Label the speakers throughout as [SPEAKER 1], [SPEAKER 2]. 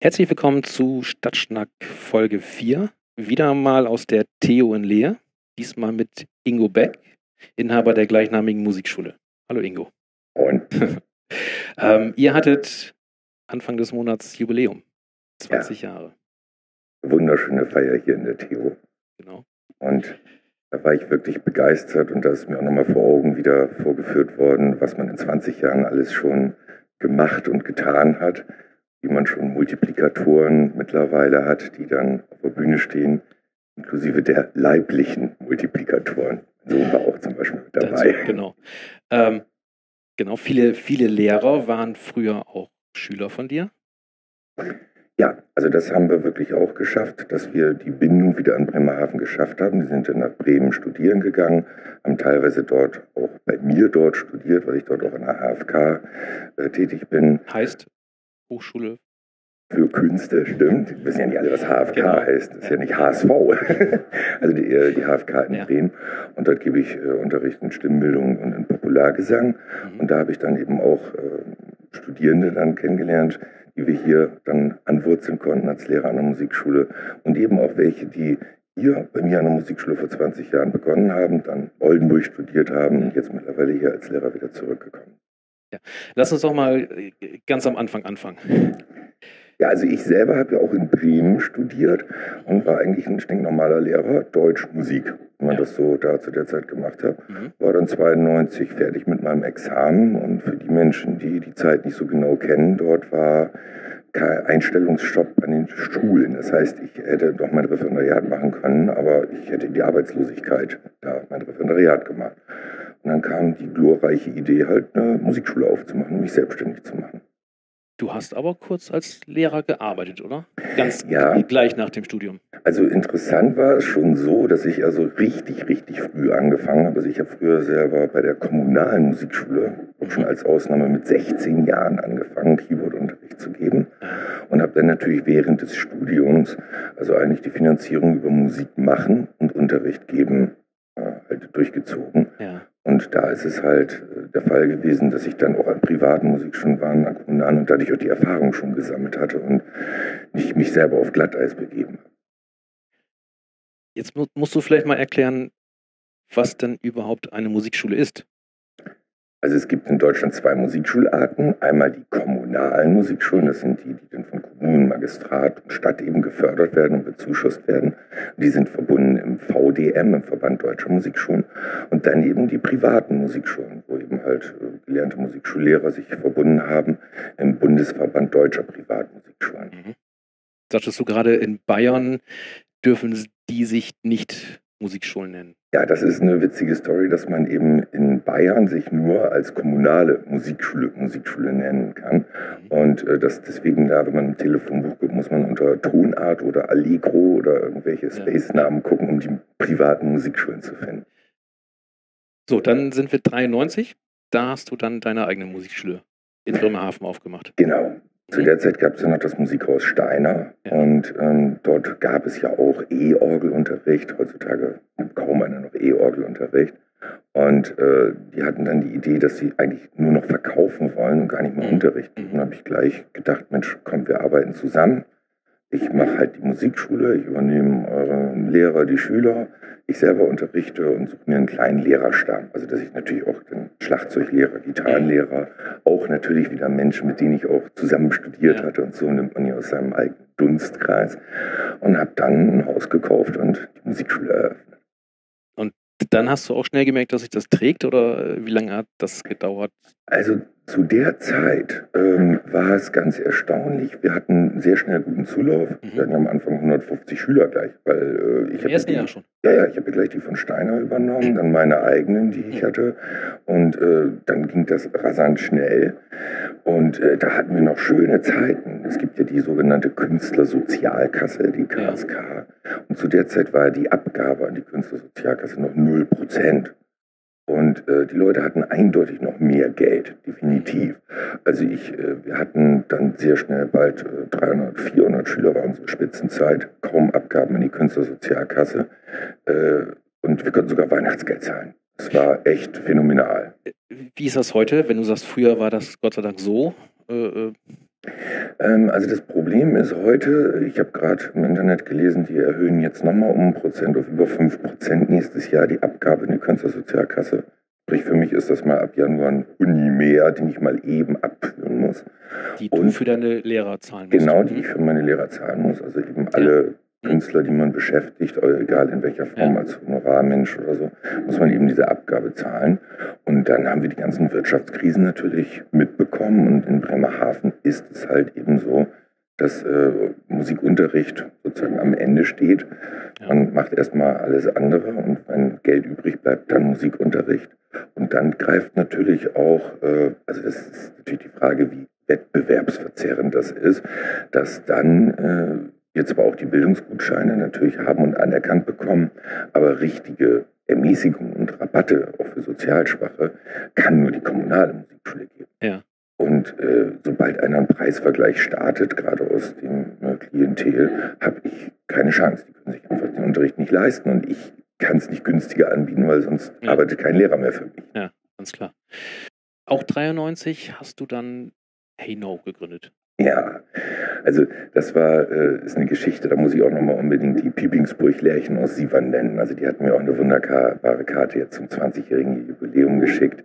[SPEAKER 1] Herzlich willkommen zu Stadtschnack Folge 4. Wieder mal aus der Theo in Leer. Diesmal mit Ingo Beck, Inhaber der gleichnamigen Musikschule. Hallo Ingo.
[SPEAKER 2] Und
[SPEAKER 1] Ähm, ihr hattet Anfang des Monats Jubiläum. 20 Jahre.
[SPEAKER 2] wunderschöne Feier hier in der Theo.
[SPEAKER 1] Genau.
[SPEAKER 2] Und da war ich wirklich begeistert und da ist mir auch nochmal vor Augen wieder vorgeführt worden, was man in 20 Jahren alles schon gemacht und getan hat, wie man schon Multiplikatoren mittlerweile hat, die dann auf der Bühne stehen, inklusive der leiblichen Multiplikatoren. So war auch zum Beispiel mit dabei.
[SPEAKER 1] Dazu, genau. Ähm, genau, viele, viele Lehrer waren früher auch Schüler von dir.
[SPEAKER 2] Ja, also das haben wir wirklich auch geschafft, dass wir die Bindung wieder an Bremerhaven geschafft haben. Die sind dann nach Bremen studieren gegangen, haben teilweise dort auch bei mir dort studiert, weil ich dort auch an der HFK äh, tätig bin.
[SPEAKER 1] Heißt Hochschule.
[SPEAKER 2] Für Künste, stimmt. Wir wissen ja nicht alle, was HFK
[SPEAKER 1] Genau.
[SPEAKER 2] heißt. Das ist ja nicht HSV. also die, äh, die HFK in
[SPEAKER 1] Ja.
[SPEAKER 2] Bremen. Und dort gebe ich äh, Unterricht in Stimmbildung und in Populargesang.
[SPEAKER 1] Mhm.
[SPEAKER 2] Und da habe ich dann eben auch äh, Studierende dann kennengelernt, die wir hier dann anwurzeln konnten als Lehrer an der Musikschule. Und eben auch welche, die hier bei mir an der Musikschule vor 20 Jahren begonnen haben, dann Oldenburg studiert haben und jetzt mittlerweile hier als Lehrer wieder zurückgekommen.
[SPEAKER 1] Lass uns doch mal äh, ganz am Anfang anfangen.
[SPEAKER 2] Ja, also ich selber habe ja auch in Bremen studiert und war eigentlich ein stinknormaler Lehrer, Deutsch, Musik, wenn man
[SPEAKER 1] Ja.
[SPEAKER 2] das so da zu der Zeit gemacht hat.
[SPEAKER 1] Mhm.
[SPEAKER 2] War dann 92 fertig mit meinem Examen und für die Menschen, die die Zeit nicht so genau kennen, dort war kein Einstellungsstopp an den Schulen. Das heißt, ich hätte doch mein Referendariat machen können, aber ich hätte die Arbeitslosigkeit da mein Referendariat gemacht. Und dann kam die glorreiche Idee, halt eine Musikschule aufzumachen und mich selbstständig zu machen.
[SPEAKER 1] Du hast aber kurz als Lehrer gearbeitet, oder? Ganz
[SPEAKER 2] Ja.
[SPEAKER 1] gleich nach dem Studium.
[SPEAKER 2] Also interessant war es schon so, dass ich also richtig, richtig früh angefangen habe. Also ich habe früher selber bei der kommunalen Musikschule auch schon als Ausnahme mit 16 Jahren angefangen, Keyboardunterricht zu geben. Und habe dann natürlich während des Studiums, also eigentlich die Finanzierung über Musik machen und Unterricht geben, halt durchgezogen.
[SPEAKER 1] Ja.
[SPEAKER 2] Und da ist es halt äh, der Fall gewesen, dass ich dann auch an privaten Musikschulen war, an kommunalen und dadurch auch die Erfahrung schon gesammelt hatte und nicht mich selber auf Glatteis begeben habe.
[SPEAKER 1] Jetzt mu musst du vielleicht mal erklären, was denn überhaupt eine Musikschule ist.
[SPEAKER 2] Also es gibt in Deutschland zwei Musikschularten. Einmal die kommunalen Musikschulen, das sind die, die dann von Kommunen, Magistrat und Stadt eben gefördert werden und bezuschusst werden. Die sind verbunden im VDM, im Verband Deutscher Musikschulen. Und dann eben die privaten Musikschulen, wo eben halt äh, gelernte Musikschullehrer sich verbunden haben im Bundesverband Deutscher Privatmusikschulen.
[SPEAKER 1] Sagtest du gerade, in Bayern dürfen die sich nicht Musikschulen nennen.
[SPEAKER 2] Ja, das ist eine witzige Story, dass man eben in Bayern sich nur als kommunale Musikschule Musikschule nennen kann. Und äh, das deswegen da, wenn man im Telefonbuch guckt, muss man unter Tonart oder Allegro oder irgendwelche Space-Namen gucken, um die privaten Musikschulen zu finden.
[SPEAKER 1] So, dann sind wir 93. Da hast du dann deine eigene Musikschule in Bremerhaven aufgemacht.
[SPEAKER 2] Genau. Zu der Zeit gab es ja noch das Musikhaus Steiner
[SPEAKER 1] Ja.
[SPEAKER 2] und ähm, dort gab es ja auch E-Orgelunterricht. Heutzutage gibt kaum einer noch E-Orgelunterricht. Und äh, die hatten dann die Idee, dass sie eigentlich nur noch verkaufen wollen und gar nicht mehr
[SPEAKER 1] Mhm.
[SPEAKER 2] Unterricht.
[SPEAKER 1] Mhm.
[SPEAKER 2] Und habe ich gleich gedacht, Mensch, komm, wir arbeiten zusammen. Ich mache halt die Musikschule, ich übernehme eure Lehrer, die Schüler. Ich selber unterrichte und suche mir einen kleinen Lehrerstamm. Also dass ich natürlich auch den Schlagzeuglehrer, Gitarrenlehrer, auch natürlich wieder Menschen, mit denen ich auch zusammen studiert
[SPEAKER 1] Ja.
[SPEAKER 2] hatte und so nimmt man ja aus seinem eigenen Dunstkreis. Und habe dann ein Haus gekauft und die Musikschule eröffnet.
[SPEAKER 1] Dann hast du auch schnell gemerkt, dass sich das trägt oder wie lange hat das gedauert?
[SPEAKER 2] Also zu der Zeit ähm, war es ganz erstaunlich. Wir hatten sehr schnell guten Zulauf.
[SPEAKER 1] Mhm.
[SPEAKER 2] Wir hatten ja am Anfang 150 Schüler gleich, weil äh, ich habe
[SPEAKER 1] Jahr schon.
[SPEAKER 2] Ja, ja, ich habe gleich die von Steiner übernommen, dann meine eigenen, die ich hatte. Und äh, dann ging das rasant schnell. Und äh, da hatten wir noch schöne Zeiten. Es gibt ja die sogenannte Künstlersozialkasse, die KSK. Und zu der Zeit war die Abgabe an die Künstlersozialkasse noch 0 Prozent. Und äh, die Leute hatten eindeutig noch mehr Geld, definitiv. Also ich, äh, wir hatten dann sehr schnell bald äh, 300, 400 Schüler war unsere Spitzenzeit, kaum Abgaben an die Künstlersozialkasse. Äh, und wir konnten sogar Weihnachtsgeld zahlen. Es war echt phänomenal.
[SPEAKER 1] Wie ist das heute, wenn du sagst, früher war das Gott sei Dank so? Äh, äh,
[SPEAKER 2] Ähm, also das Problem ist heute, ich habe gerade im Internet gelesen, die erhöhen jetzt nochmal um ein Prozent auf über 5 Prozent nächstes Jahr die Abgabe in die Künstlersozialkasse. Sprich, für mich ist das mal ab Januar ein Uni mehr, den ich mal eben abführen muss.
[SPEAKER 1] Die du für deine Lehrer zahlen
[SPEAKER 2] musst. Genau, die ich für meine Lehrer zahlen muss. Also eben alle Künstler, die man beschäftigt, egal in welcher Form, ja. als Honorarmensch oder so, muss man eben diese Abgabe zahlen. Und dann haben wir die ganzen Wirtschaftskrisen natürlich mitbekommen. Und in Bremerhaven ist es halt eben so, dass äh, Musikunterricht sozusagen am Ende steht. Ja. Man macht erstmal alles andere und wenn Geld übrig bleibt, dann Musikunterricht. Und dann greift natürlich auch, äh, also das ist natürlich die Frage, wie wettbewerbsverzerrend das ist, dass dann äh, jetzt zwar auch die Bildungsgutscheine natürlich haben und anerkannt bekommen, aber richtige Ermäßigungen und Rabatte auch für Sozialschwache kann nur die kommunale Musikschule geben.
[SPEAKER 1] Ja.
[SPEAKER 2] Und äh, sobald einer einen Preisvergleich startet, gerade aus dem äh, Klientel, habe ich keine Chance. Die können sich einfach den Unterricht nicht leisten und ich kann es nicht günstiger anbieten, weil sonst ja. arbeitet kein Lehrer mehr für mich.
[SPEAKER 1] Ja, ganz klar. Auch 93 hast du dann Hey No gegründet.
[SPEAKER 2] Ja, also das war äh, ist eine Geschichte, da muss ich auch nochmal unbedingt die Piepingsburg-Lärchen aus Sievern nennen. Also die hatten mir auch eine wunderbare Karte jetzt zum 20-jährigen Jubiläum geschickt.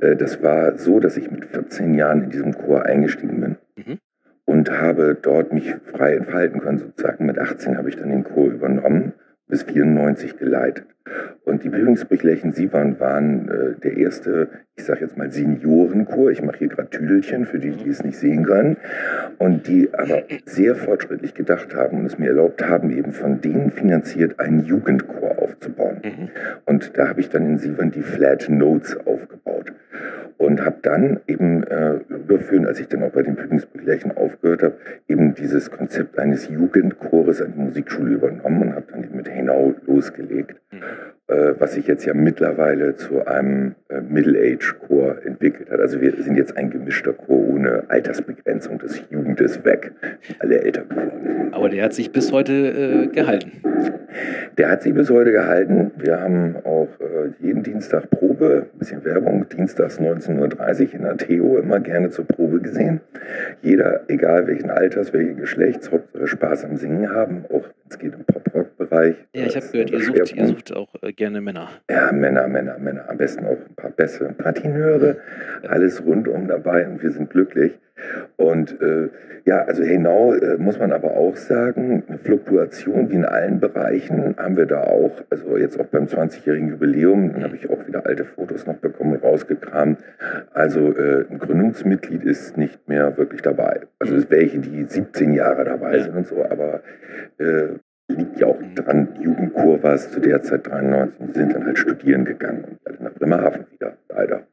[SPEAKER 2] Äh, das war so, dass ich mit 14 Jahren in diesem Chor eingestiegen bin mhm. und habe dort mich frei entfalten können sozusagen. Mit 18 habe ich dann den Chor übernommen bis 94 geleitet. Und die Bildungsbegleichen Sivan waren äh, der erste, ich sage jetzt mal Seniorenchor. Ich mache hier gerade Tüdelchen für die, die es nicht sehen können. Und die aber sehr fortschrittlich gedacht haben und es mir erlaubt haben, eben von denen finanziert einen Jugendchor aufzubauen. Mhm. Und da habe ich dann in Sivan die Flat Notes aufgebaut und habe dann eben äh, überführen, als ich dann auch bei den Übungsbegleichen aufgehört habe, eben dieses Konzept eines Jugendchores an die Musikschule übernommen und habe dann eben mit Henau losgelegt, mhm. äh, was sich jetzt ja mittlerweile zu einem äh, Middle-Age-Chor entwickelt hat. Also wir sind jetzt ein gemischter Chor ohne Altersbegrenzung. Das Jugend ist weg, alle älter geworden.
[SPEAKER 1] Aber der hat sich bis heute äh, gehalten.
[SPEAKER 2] Der hat sich bis heute gehalten. Wir haben auch äh, jeden Dienstag Probe, ein bisschen Werbung, dienstags 19.30 Uhr in der Theo immer gerne zur Probe gesehen. Jeder, egal welchen Alters, welchen Geschlechts, Hauptsache Spaß am Singen haben, auch es geht im Pop-Rock-Bereich.
[SPEAKER 1] Ja, ich habe gehört, ihr sucht, ihr sucht, auch äh, gerne Männer.
[SPEAKER 2] Ja, Männer, Männer, Männer. Am besten auch ein paar Bässe, ein paar Tenöre, alles rundum dabei und wir sind glücklich. Und äh, ja, also Henau äh, muss man aber auch sagen, eine Fluktuation wie in allen Bereichen haben wir da auch. Also jetzt auch beim 20-jährigen Jubiläum, dann habe ich auch wieder alte Fotos noch bekommen und rausgekramt. Also äh, ein Gründungsmitglied ist nicht mehr wirklich dabei. Also es welche, die 17 Jahre dabei sind und so, aber äh, liegt ja auch dran, Jugendchor war es zu der Zeit 93, die sind dann halt studieren gegangen und halt nach Bremerhaven wieder, leider.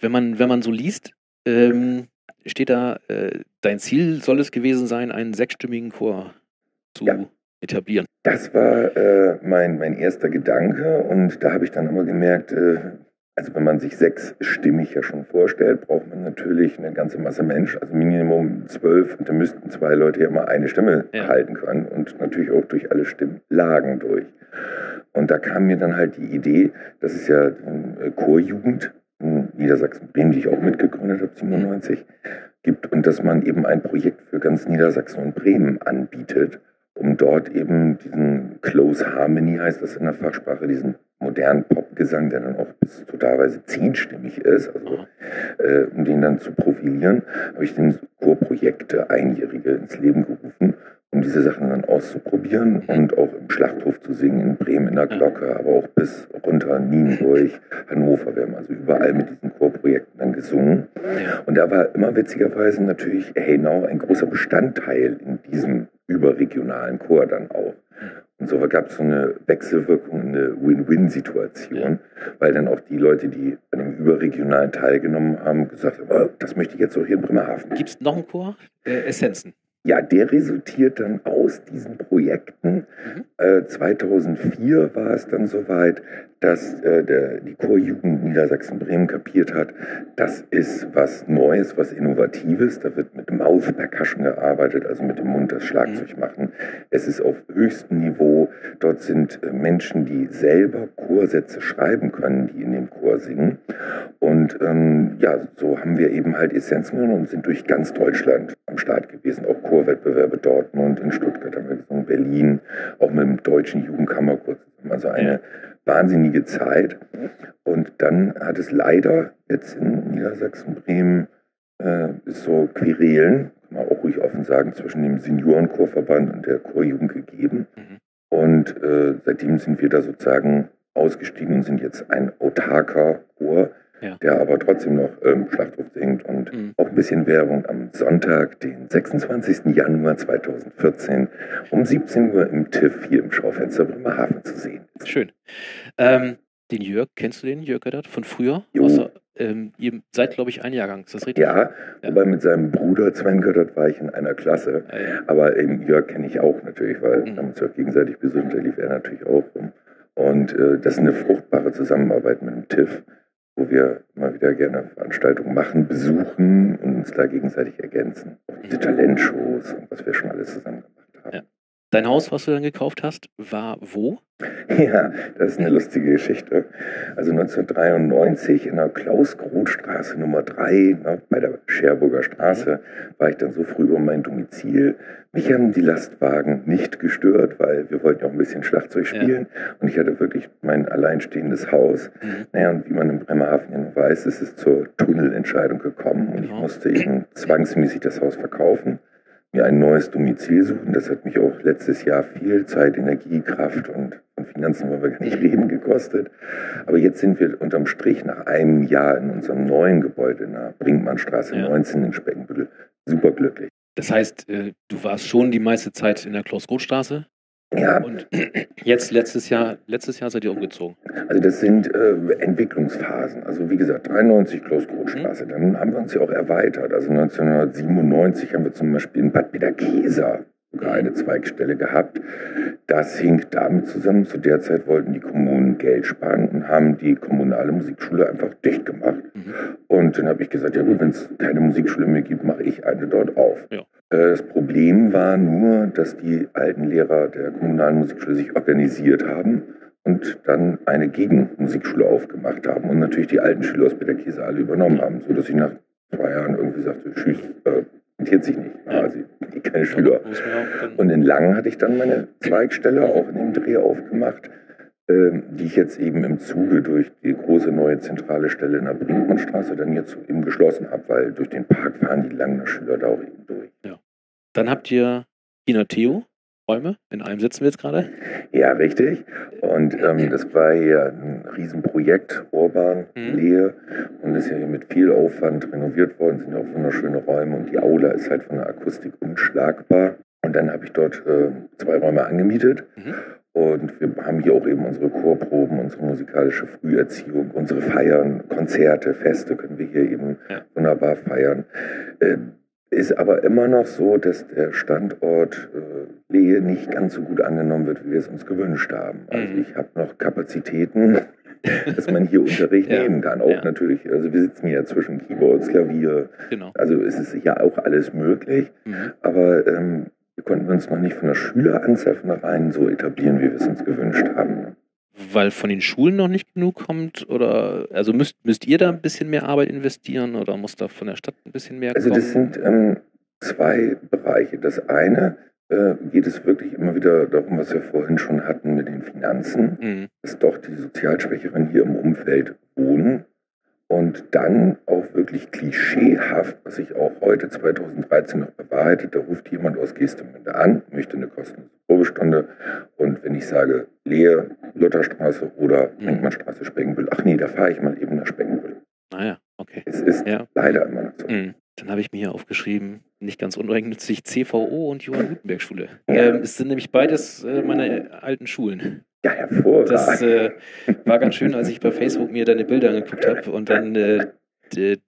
[SPEAKER 1] Wenn man, wenn man so liest, ähm, steht da, äh, dein Ziel soll es gewesen sein, einen sechsstimmigen Chor zu ja. etablieren.
[SPEAKER 2] Das war äh, mein, mein erster Gedanke und da habe ich dann immer gemerkt, äh, also wenn man sich sechsstimmig ja schon vorstellt, braucht man natürlich eine ganze Masse Mensch, also Minimum zwölf und da müssten zwei Leute ja mal eine Stimme ja. halten können und natürlich auch durch alle Stimmlagen durch. Und da kam mir dann halt die Idee, das ist ja äh, Chorjugend, in Niedersachsen-Bremen, die ich auch mitgegründet habe, 97, gibt und dass man eben ein Projekt für ganz Niedersachsen und Bremen anbietet, um dort eben diesen Close Harmony, heißt das in der Fachsprache, diesen modernen Popgesang, der dann auch bis zu teilweise zehnstimmig ist, also äh, um den dann zu profilieren, habe ich den Chorprojekte Einjährige ins Leben gerufen um diese Sachen dann auszuprobieren und auch im Schlachthof zu singen, in Bremen in der Glocke, aber auch bis runter Nienburg, Hannover. Wir haben also überall mit diesen Chorprojekten dann gesungen. Und da war immer witzigerweise natürlich Heinau ein großer Bestandteil in diesem überregionalen Chor dann auch. Und so gab es so eine Wechselwirkung, eine Win-Win-Situation, weil dann auch die Leute, die an dem überregionalen teilgenommen haben, gesagt haben, oh, das möchte ich jetzt auch hier in Bremerhaven.
[SPEAKER 1] Gibt es noch einen Chor? Äh, Essenzen.
[SPEAKER 2] ja, der resultiert dann aus diesen Projekten. Mhm. Äh, 2004 war es dann soweit, dass äh, der, die Chorjugend Niedersachsen-Bremen kapiert hat, das ist was Neues, was Innovatives. Da wird mit Mouth Percussion gearbeitet, also mit dem Mund das Schlagzeug mhm. machen. Es ist auf höchstem Niveau. Dort sind äh, Menschen, die selber Chorsätze schreiben können, die in dem Chor singen. Und ähm, ja, so haben wir eben halt Essenzen genommen und sind durch ganz Deutschland am Start gewesen. Auch Chorwettbewerbe Dortmund, in Stuttgart haben wir gesungen, Berlin, auch mit dem deutschen Jugendkammerchor. Also eine wahnsinnige Zeit. Und dann hat es leider jetzt in Niedersachsen, Bremen, äh, so Querelen, kann man auch ruhig offen sagen, zwischen dem Seniorenchorverband und der Chorjugend gegeben. Mhm. Und äh, seitdem sind wir da sozusagen ausgestiegen und sind jetzt ein autarker Chor, ja. der aber trotzdem noch ähm, Schlachtruf singt und mhm. auch ein bisschen Werbung am Sonntag, den 26. Januar 2014 um 17 Uhr im TIFF hier im Schaufenster Bremerhaven zu sehen.
[SPEAKER 1] Schön. Ähm, den Jörg, kennst du den, Jörg Göttert, von früher? Außer, ähm, ihr seid, glaube ich, ein Jahrgang, ist das richtig?
[SPEAKER 2] Ja, ja, wobei mit seinem Bruder Sven Göttert war ich in einer Klasse. Ah, ja. Aber eben Jörg kenne ich auch natürlich, weil mhm. wir haben uns ja gegenseitig besucht, der lief er natürlich auch rum. Und äh, das ist eine fruchtbare Zusammenarbeit mit dem TIFF wo wir immer wieder gerne Veranstaltungen machen, besuchen und uns da gegenseitig ergänzen. Auch diese Talentshows und was wir schon alles zusammen gemacht haben. Ja.
[SPEAKER 1] Dein Haus, was du dann gekauft hast, war wo?
[SPEAKER 2] Ja, das ist eine lustige Geschichte. Also 1993 in der Klaus-Groth-Straße Nummer 3, ne, bei der Scherburger Straße, war ich dann so früh über mein Domizil. Mich haben die Lastwagen nicht gestört, weil wir wollten ja auch ein bisschen Schlagzeug spielen. Ja. Und ich hatte wirklich mein alleinstehendes Haus. Mhm. Naja, und wie man in Bremerhaven ja weiß, ist es zur Tunnelentscheidung gekommen. Und genau. ich musste eben zwangsmäßig das Haus verkaufen mir ein neues Domizil suchen. Das hat mich auch letztes Jahr viel Zeit, Energie, Kraft und von Finanzen wollen wir gar nicht reden gekostet. Aber jetzt sind wir unterm Strich nach einem Jahr in unserem neuen Gebäude in der Brinkmannstraße ja. 19 in Speckenbüttel superglücklich.
[SPEAKER 1] Das heißt, äh, du warst schon die meiste Zeit in der Klaus-Roth-Straße?
[SPEAKER 2] Ja.
[SPEAKER 1] Und jetzt letztes Jahr, letztes Jahr seid ihr umgezogen.
[SPEAKER 2] Also das sind äh, Entwicklungsphasen. Also wie gesagt, 93 Kloßgrotstraße. Mhm. Dann haben wir uns ja auch erweitert. Also 1997 haben wir zum Beispiel in Bad Bederkesa sogar eine Zweigstelle gehabt. Das hing damit zusammen, zu der Zeit wollten die Kommunen Geld sparen und haben die kommunale Musikschule einfach dicht gemacht. Mhm. Und dann habe ich gesagt, ja gut, wenn es keine Musikschule mehr gibt, mache ich eine dort auf. Ja. Äh, das Problem war nur, dass die alten Lehrer der kommunalen Musikschule sich organisiert haben und dann eine Gegenmusikschule aufgemacht haben und natürlich die alten Schüler aus Peterkäse alle übernommen haben, sodass ich nach zwei Jahren irgendwie sagte, tschüss, äh, interessiert sich nicht. Also keine Schüler. Und in Langen hatte ich dann meine Zweigstelle auch in dem Dreh aufgemacht, die ich jetzt eben im Zuge durch die große neue zentrale Stelle in der Brinkmannstraße dann jetzt eben geschlossen habe, weil durch den Park fahren die Langener Schüler da auch eben durch.
[SPEAKER 1] Ja. Dann habt ihr Kina Theo, Räume. In einem sitzen wir jetzt gerade.
[SPEAKER 2] Ja, richtig. Und ähm, das war ja ein Riesenprojekt, Urban, mhm. Lehe. Und ist ja hier mit viel Aufwand renoviert worden, sind ja auch wunderschöne Räume. Und die Aula ist halt von der Akustik unschlagbar. Und dann habe ich dort äh, zwei Räume angemietet. Mhm. Und wir haben hier auch eben unsere Chorproben, unsere musikalische Früherziehung, unsere Feiern, Konzerte, Feste können wir hier eben ja. wunderbar feiern. Äh, ist aber immer noch so, dass der Standort äh, Lehe nicht ganz so gut angenommen wird, wie wir es uns gewünscht haben. Also mhm. ich habe noch Kapazitäten, dass man hier Unterricht ja. nehmen kann. Auch ja. natürlich, also wir sitzen ja zwischen Keyboards, Klavier. Genau. Also es ist ja auch alles möglich. Mhm. Aber ähm, wir konnten uns noch nicht von der Schüleranzahl von Reihen so etablieren, wie wir es uns gewünscht haben
[SPEAKER 1] weil von den Schulen noch nicht genug kommt? Oder also müsst, müsst ihr da ein bisschen mehr Arbeit investieren oder muss da von der Stadt ein bisschen mehr
[SPEAKER 2] also
[SPEAKER 1] kommen?
[SPEAKER 2] Also das sind ähm, zwei Bereiche. Das eine äh, geht es wirklich immer wieder darum, was wir vorhin schon hatten mit den Finanzen, mhm. dass doch die Sozialschwächeren hier im Umfeld wohnen und dann auch wirklich klischeehaft, was sich auch heute 2013 noch bewahrheitet, da ruft jemand aus Gestemünde an, möchte eine kostenlose Probestunde und wenn ich sage Lehe, Lutherstraße oder Brinkmannstraße, mhm. Sprengenbüll, ach nee, da fahre ich mal eben nach Sprengenbüll.
[SPEAKER 1] Ah ja, okay.
[SPEAKER 2] Es ist ja. leider immer noch so. Mhm.
[SPEAKER 1] Dann habe ich mir hier aufgeschrieben, nicht ganz uneigennützig, CVO und Johann Gutenberg Schule. Ja. Ähm, es sind nämlich beides äh, meine alten Schulen.
[SPEAKER 2] Ja, hervorragend.
[SPEAKER 1] Das äh, war ganz schön, als ich bei Facebook mir deine Bilder angeguckt habe und dann äh,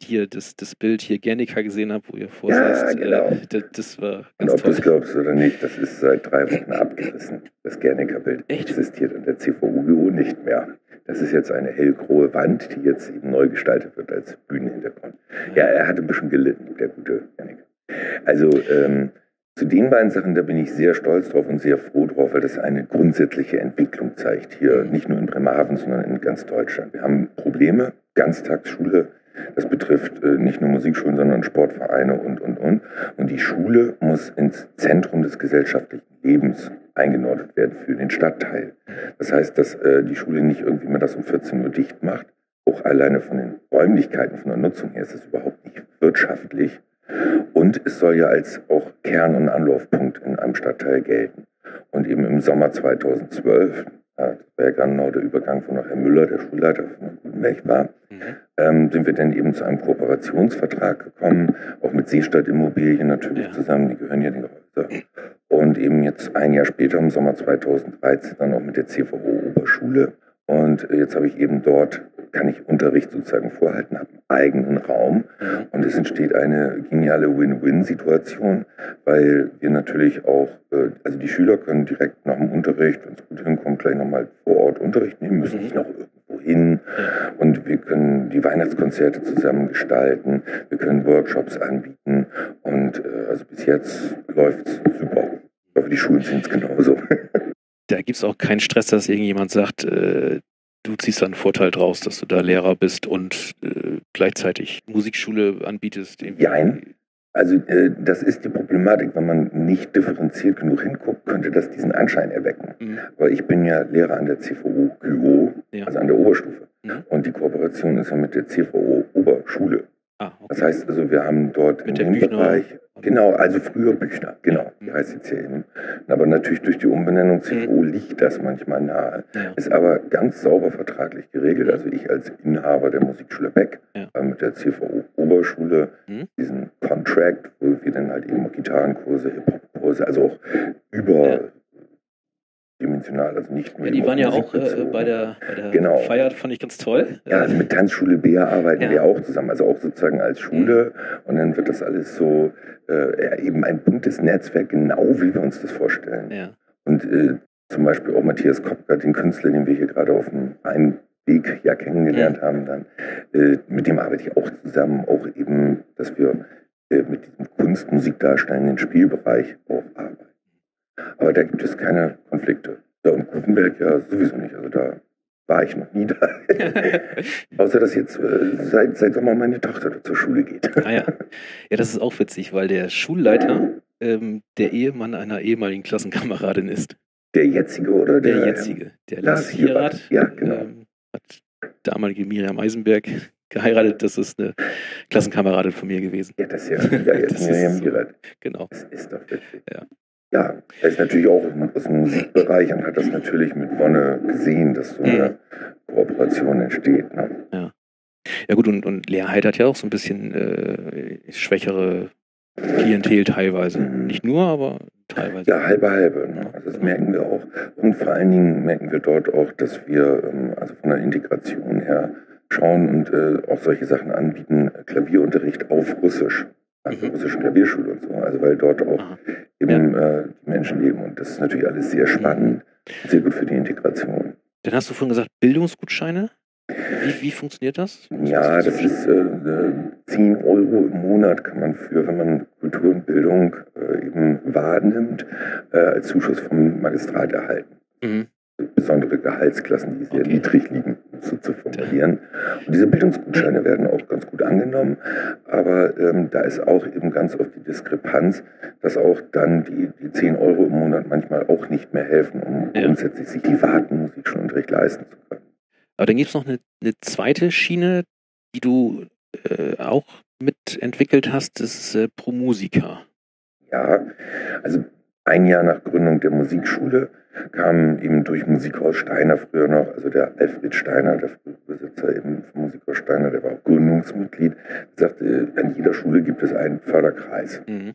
[SPEAKER 1] hier das, das Bild hier Gernika gesehen habe, wo ihr vorsaßt.
[SPEAKER 2] Ja, genau.
[SPEAKER 1] Äh, das, das, war
[SPEAKER 2] ganz Und ob du es glaubst oder nicht, das ist seit drei Wochen abgerissen. Das Gernika-Bild existiert an der CVUGO nicht mehr. Das ist jetzt eine hellgraue Wand, die jetzt eben neu gestaltet wird als Bühnenhintergrund. Ja, er hat ein bisschen gelitten, der gute Gernika. Also, ähm, zu den beiden Sachen, da bin ich sehr stolz drauf und sehr froh drauf, weil das eine grundsätzliche Entwicklung zeigt. Hier nicht nur in Bremerhaven, sondern in ganz Deutschland. Wir haben Probleme, Ganztagsschule. Das betrifft äh, nicht nur Musikschulen, sondern Sportvereine und, und, und. Und die Schule muss ins Zentrum des gesellschaftlichen Lebens eingenordet werden für den Stadtteil. Das heißt, dass äh, die Schule nicht irgendwie mal das um 14 Uhr dicht macht. Auch alleine von den Räumlichkeiten, von der Nutzung her ist es überhaupt nicht wirtschaftlich. Und es soll ja als auch Kern- und Anlaufpunkt in einem Stadtteil gelten. Und eben im Sommer 2012, das war ja genau der Übergang von Herr Müller, der Schulleiter von Gutenberg war, mhm. ähm, sind wir dann eben zu einem Kooperationsvertrag gekommen, auch mit Seestadt Immobilien natürlich ja. zusammen, die gehören ja die Häuser. Und eben jetzt ein Jahr später, im Sommer 2013, dann auch mit der CVO Oberschule. Und jetzt habe ich eben dort kann ich Unterricht sozusagen vorhalten, habe einen eigenen Raum mhm. und es entsteht eine geniale Win-Win-Situation, weil wir natürlich auch, äh, also die Schüler können direkt nach dem Unterricht, wenn es gut hinkommt, gleich nochmal vor Ort Unterricht nehmen, müssen nicht noch irgendwo hin und wir können die Weihnachtskonzerte zusammen gestalten, wir können Workshops anbieten und äh, also bis jetzt läuft es super. Ich hoffe, die Schulen sind es genauso.
[SPEAKER 1] Da gibt es auch keinen Stress, dass irgendjemand sagt, äh, du ziehst dann einen Vorteil draus, dass du da Lehrer bist und äh, gleichzeitig Musikschule anbietest.
[SPEAKER 2] Nein. Also äh, das ist die Problematik, wenn man nicht differenziert genug hinguckt, könnte das diesen Anschein erwecken. Mhm. Aber ich bin ja Lehrer an der CVO QO, ja. also an der Oberstufe. Mhm. Und die Kooperation ist ja mit der CVO Oberschule. Ah, okay. Das heißt also, wir haben dort
[SPEAKER 1] mit dem Bereich
[SPEAKER 2] Genau, also früher Büchner, genau, die heißt jetzt hier eben. Aber natürlich durch die Umbenennung CVO mhm. liegt das manchmal nahe. Ja. Ist aber ganz sauber vertraglich geregelt. Also ich als Inhaber der Musikschule Beck ja. äh, mit der CVO Oberschule mhm. diesen Contract, wo wir dann halt eben auch Gitarrenkurse, Hip-Hop-Kurse, also auch über dimensional, also nicht
[SPEAKER 1] nur. Ja, die waren ja auch äh, bei der, bei der genau. Feier, fand ich ganz toll.
[SPEAKER 2] Ja, also mit Tanzschule Bär arbeiten ja. wir auch zusammen, also auch sozusagen als Schule. Mhm. Und dann wird das alles so äh, eben ein buntes Netzwerk, genau wie wir uns das vorstellen. Ja. Und äh, zum Beispiel auch Matthias Kopka, den Künstler, den wir hier gerade auf dem einen Weg ja kennengelernt mhm. haben, dann äh, mit dem arbeite ich auch zusammen, auch eben, dass wir äh, mit diesem Kunstmusik darstellenden Spielbereich auch arbeiten. Aber da gibt es keine Konflikte. Ja, und Gutenberg ja sowieso nicht. Also da war ich noch nie da. Außer dass jetzt äh, seit, seit Sommer meine Tochter zur Schule geht.
[SPEAKER 1] ah ja. ja, das ist auch witzig, weil der Schulleiter ähm, der Ehemann einer ehemaligen Klassenkameradin ist.
[SPEAKER 2] Der jetzige oder
[SPEAKER 1] der? Der jetzige. Der Lars Hierath.
[SPEAKER 2] Ja, genau.
[SPEAKER 1] Ähm, hat damalige Miriam Eisenberg geheiratet. Das ist eine Klassenkameradin von mir gewesen.
[SPEAKER 2] Ja, das ist ja, ja jetzt Miriam Hierath.
[SPEAKER 1] Genau.
[SPEAKER 2] Das ist doch witzig. Ja. Ja, er ist natürlich auch aus dem Musikbereich und hat das natürlich mit Wonne gesehen, dass so eine mhm. Kooperation entsteht. Ne?
[SPEAKER 1] Ja. Ja gut, und, und Leerheit hat ja auch so ein bisschen äh, schwächere Klientel teilweise. Mhm. Nicht nur, aber teilweise.
[SPEAKER 2] Ja, halbe halbe. Ne? Also das merken wir auch. Und vor allen Dingen merken wir dort auch, dass wir ähm, also von der Integration her schauen und äh, auch solche Sachen anbieten, Klavierunterricht auf Russisch der russischen Klavierschule und so. Also weil dort auch Aha. eben ja. äh, die Menschen leben. Und das ist natürlich alles sehr spannend, mhm. sehr gut für die Integration.
[SPEAKER 1] Dann hast du vorhin gesagt, Bildungsgutscheine? Wie, wie funktioniert das?
[SPEAKER 2] Ja, das ist äh, 10 äh, Euro im Monat kann man für, wenn man Kultur und Bildung äh, eben wahrnimmt, äh, als Zuschuss vom Magistrat erhalten. Mhm besondere Gehaltsklassen, die sehr okay. niedrig liegen, so zu formulieren. Und diese Bildungsgutscheine werden auch ganz gut angenommen, aber ähm, da ist auch eben ganz oft die Diskrepanz, dass auch dann die, die 10 Euro im Monat manchmal auch nicht mehr helfen, um ja. grundsätzlich sich die Wartenmusik schon recht leisten zu können.
[SPEAKER 1] Aber dann gibt es noch eine, eine, zweite Schiene, die du äh, auch mitentwickelt hast, das ist äh, Pro Musica.
[SPEAKER 2] Ja, also ein Jahr nach Gründung der Musikschule kam eben durch Musikhaus Steiner früher noch, also der Alfred Steiner, der Besitzer eben vom Musikhaus Steiner, der war auch Gründungsmitglied, sagte, an jeder Schule gibt es einen Förderkreis. Mhm.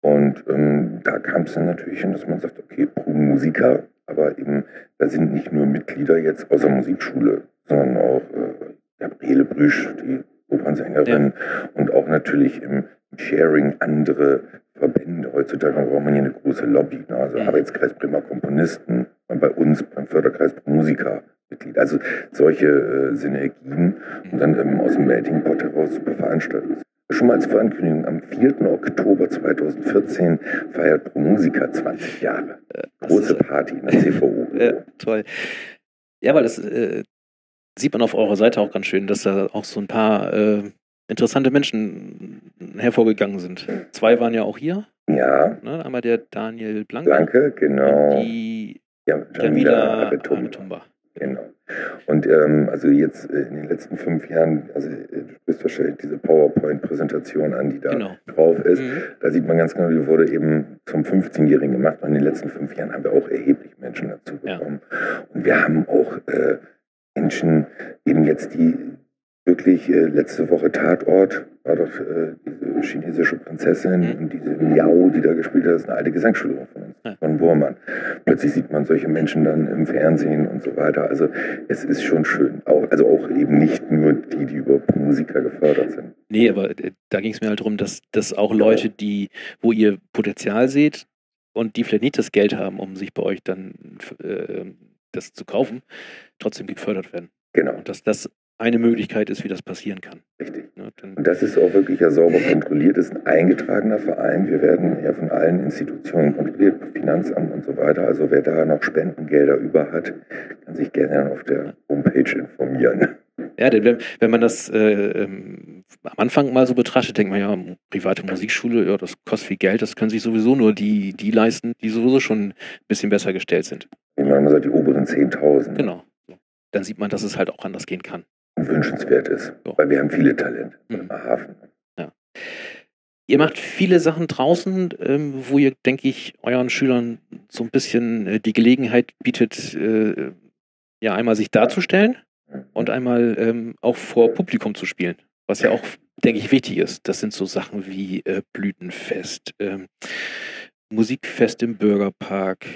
[SPEAKER 2] Und ähm, da kam es dann natürlich hin, dass man sagt, okay, pro Musiker, aber eben, da sind nicht nur Mitglieder jetzt aus der Musikschule, sondern auch äh, Gabriele Brüsch, die Opernsängerin ja. und auch natürlich im Sharing andere Verbände. Heutzutage braucht man hier eine große Lobby, ne? also mhm. Arbeitskreis Bremer Komponisten, bei uns beim Förderkreis Musiker. Mitglied. Also solche äh, Synergien und dann ähm, aus dem Melting Pot heraus super Veranstaltungen. Schon mal als Vorankündigung, am 4. Oktober 2014 feiert Pro Musica 20 Jahre. Äh, Große Party in der CVU.
[SPEAKER 1] ja, toll. Ja, weil das äh, sieht man auf eurer Seite auch ganz schön, dass da auch so ein paar äh, interessante Menschen hervorgegangen sind. Zwei waren ja auch hier.
[SPEAKER 2] Ja.
[SPEAKER 1] Ne? Einmal der Daniel Blanke.
[SPEAKER 2] Blanke, genau.
[SPEAKER 1] Und die
[SPEAKER 2] ja, Jamila Abetumba. Genau. Und ähm, also jetzt äh, in den letzten fünf Jahren, also äh, du bist wahrscheinlich diese PowerPoint-Präsentation an, die da genau. drauf ist. Mhm. Da sieht man ganz genau, die wurde eben zum 15-Jährigen gemacht. Und in den letzten fünf Jahren haben wir auch erheblich Menschen dazu bekommen. Ja. Und wir haben auch äh, Menschen, eben jetzt die wirklich äh, letzte Woche Tatort war doch äh, diese chinesische Prinzessin mhm. und diese Miao, die da gespielt hat, ist eine alte Gesangsschülerin von uns, ja. von Burmann. Plötzlich sieht man solche Menschen dann im Fernsehen und so weiter. Also es ist schon schön. Auch, also auch eben nicht nur die, die über Musiker gefördert sind.
[SPEAKER 1] Nee, aber äh, da ging es mir halt darum, dass, dass auch Leute, die, wo ihr Potenzial seht und die vielleicht nicht das Geld haben, um sich bei euch dann äh, das zu kaufen, trotzdem gefördert werden.
[SPEAKER 2] Genau.
[SPEAKER 1] Und dass das eine Möglichkeit ist, wie das passieren kann.
[SPEAKER 2] Richtig. Ja, und das ist auch wirklich ja sauber kontrolliert, das ist ein eingetragener Verein. Wir werden ja von allen Institutionen kontrolliert, Finanzamt und so weiter. Also wer da noch Spendengelder über hat, kann sich gerne auf der Homepage informieren.
[SPEAKER 1] Ja, denn wenn, man das äh, ähm, am Anfang mal so betrachtet, denkt man ja, private Musikschule, ja, das kostet viel Geld, das können sich sowieso nur die, die leisten, die sowieso schon ein bisschen besser gestellt sind.
[SPEAKER 2] Wie man sagt, die oberen 10.000.
[SPEAKER 1] Genau. Dann sieht man, dass es halt auch anders gehen kann
[SPEAKER 2] wünschenswert ist. So. Weil wir haben viele Talente mhm. im Hafen.
[SPEAKER 1] Ja. Ihr macht viele Sachen draußen, ähm, wo ihr, denke ich, euren Schülern so ein bisschen äh, die Gelegenheit bietet, äh, ja, einmal sich darzustellen mhm. und einmal ähm, auch vor Publikum zu spielen. Was ja auch, denke ich, wichtig ist. Das sind so Sachen wie äh, Blütenfest, ähm, Musikfest im Bürgerpark,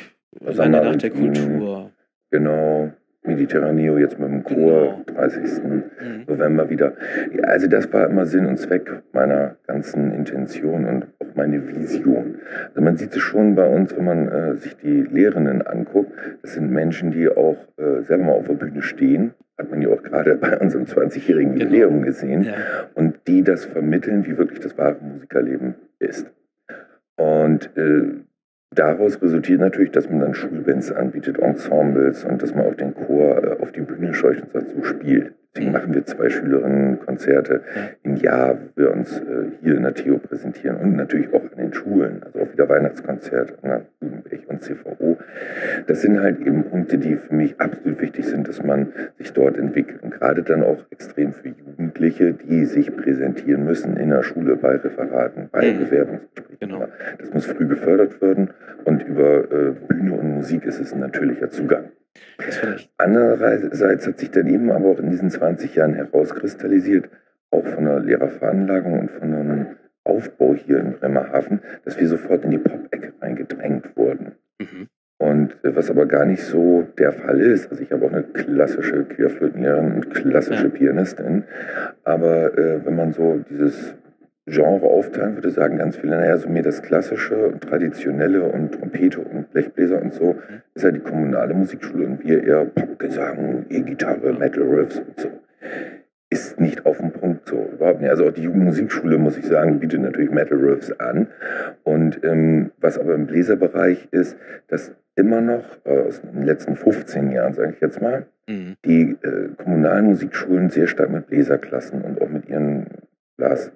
[SPEAKER 1] eine Nacht der Kultur.
[SPEAKER 2] Genau. Mediterraneo jetzt mit dem Chor, 30. Genau. Mhm. November wieder. Ja, also das war immer Sinn und Zweck meiner ganzen Intention und auch meine Vision. Also man sieht es schon bei uns, wenn man äh, sich die Lehrenden anguckt, das sind Menschen, die auch äh, selber mal auf der Bühne stehen, hat man ja auch gerade bei unserem 20-jährigen genau. Jubiläum gesehen, ja. und die das vermitteln, wie wirklich das wahre Musikerleben ist. Und äh, Daraus resultiert natürlich, dass man dann Schulbands anbietet, Ensembles und dass man auch den Chor äh, auf die Bühne scheucht und so spielt. Deswegen machen wir zwei Schülerinnenkonzerte im Jahr, wo wir uns äh, hier in der Theo präsentieren und natürlich auch an den Schulen, also auch wieder Weihnachtskonzert an der Bubenberg und CVO. Das sind halt eben Punkte, die für mich absolut wichtig sind, dass man sich dort entwickelt und gerade dann auch extrem für Jugendliche, die sich präsentieren müssen in der Schule bei Referaten, bei mhm. Bewerbungsgesprächen. Genau. Das muss früh gefördert werden und über äh, Bühne und Musik ist es ein natürlicher Zugang. Andererseits hat sich dann eben aber auch in diesen 20 Jahren herauskristallisiert, auch von der Lehrerveranlagung und von einem Aufbau hier in Bremerhaven, dass wir sofort in die Pop-Ecke reingedrängt wurden. Mhm. Und äh, was aber gar nicht so der Fall ist, also ich habe auch eine klassische Querflötenlehrerin und klassische ja. Pianistin, aber äh, wenn man so dieses Genre aufteilen, würde sagen ganz viele, naja, so mir das Klassische und Traditionelle und Trompete und Blechbläser und so, mhm. ist ja die kommunale Musikschule und wir eher Popgesang, E-Gitarre, Metal Riffs und so. Ist nicht auf dem Punkt so, überhaupt nicht. Also auch die Jugendmusikschule, muss ich sagen, bietet natürlich Metal Riffs an. Und ähm, was aber im Bläserbereich ist, dass immer noch äh, aus den letzten 15 Jahren, sage ich jetzt mal, mhm. die äh, kommunalen Musikschulen sehr stark mit Bläserklassen und auch mit ihren Blas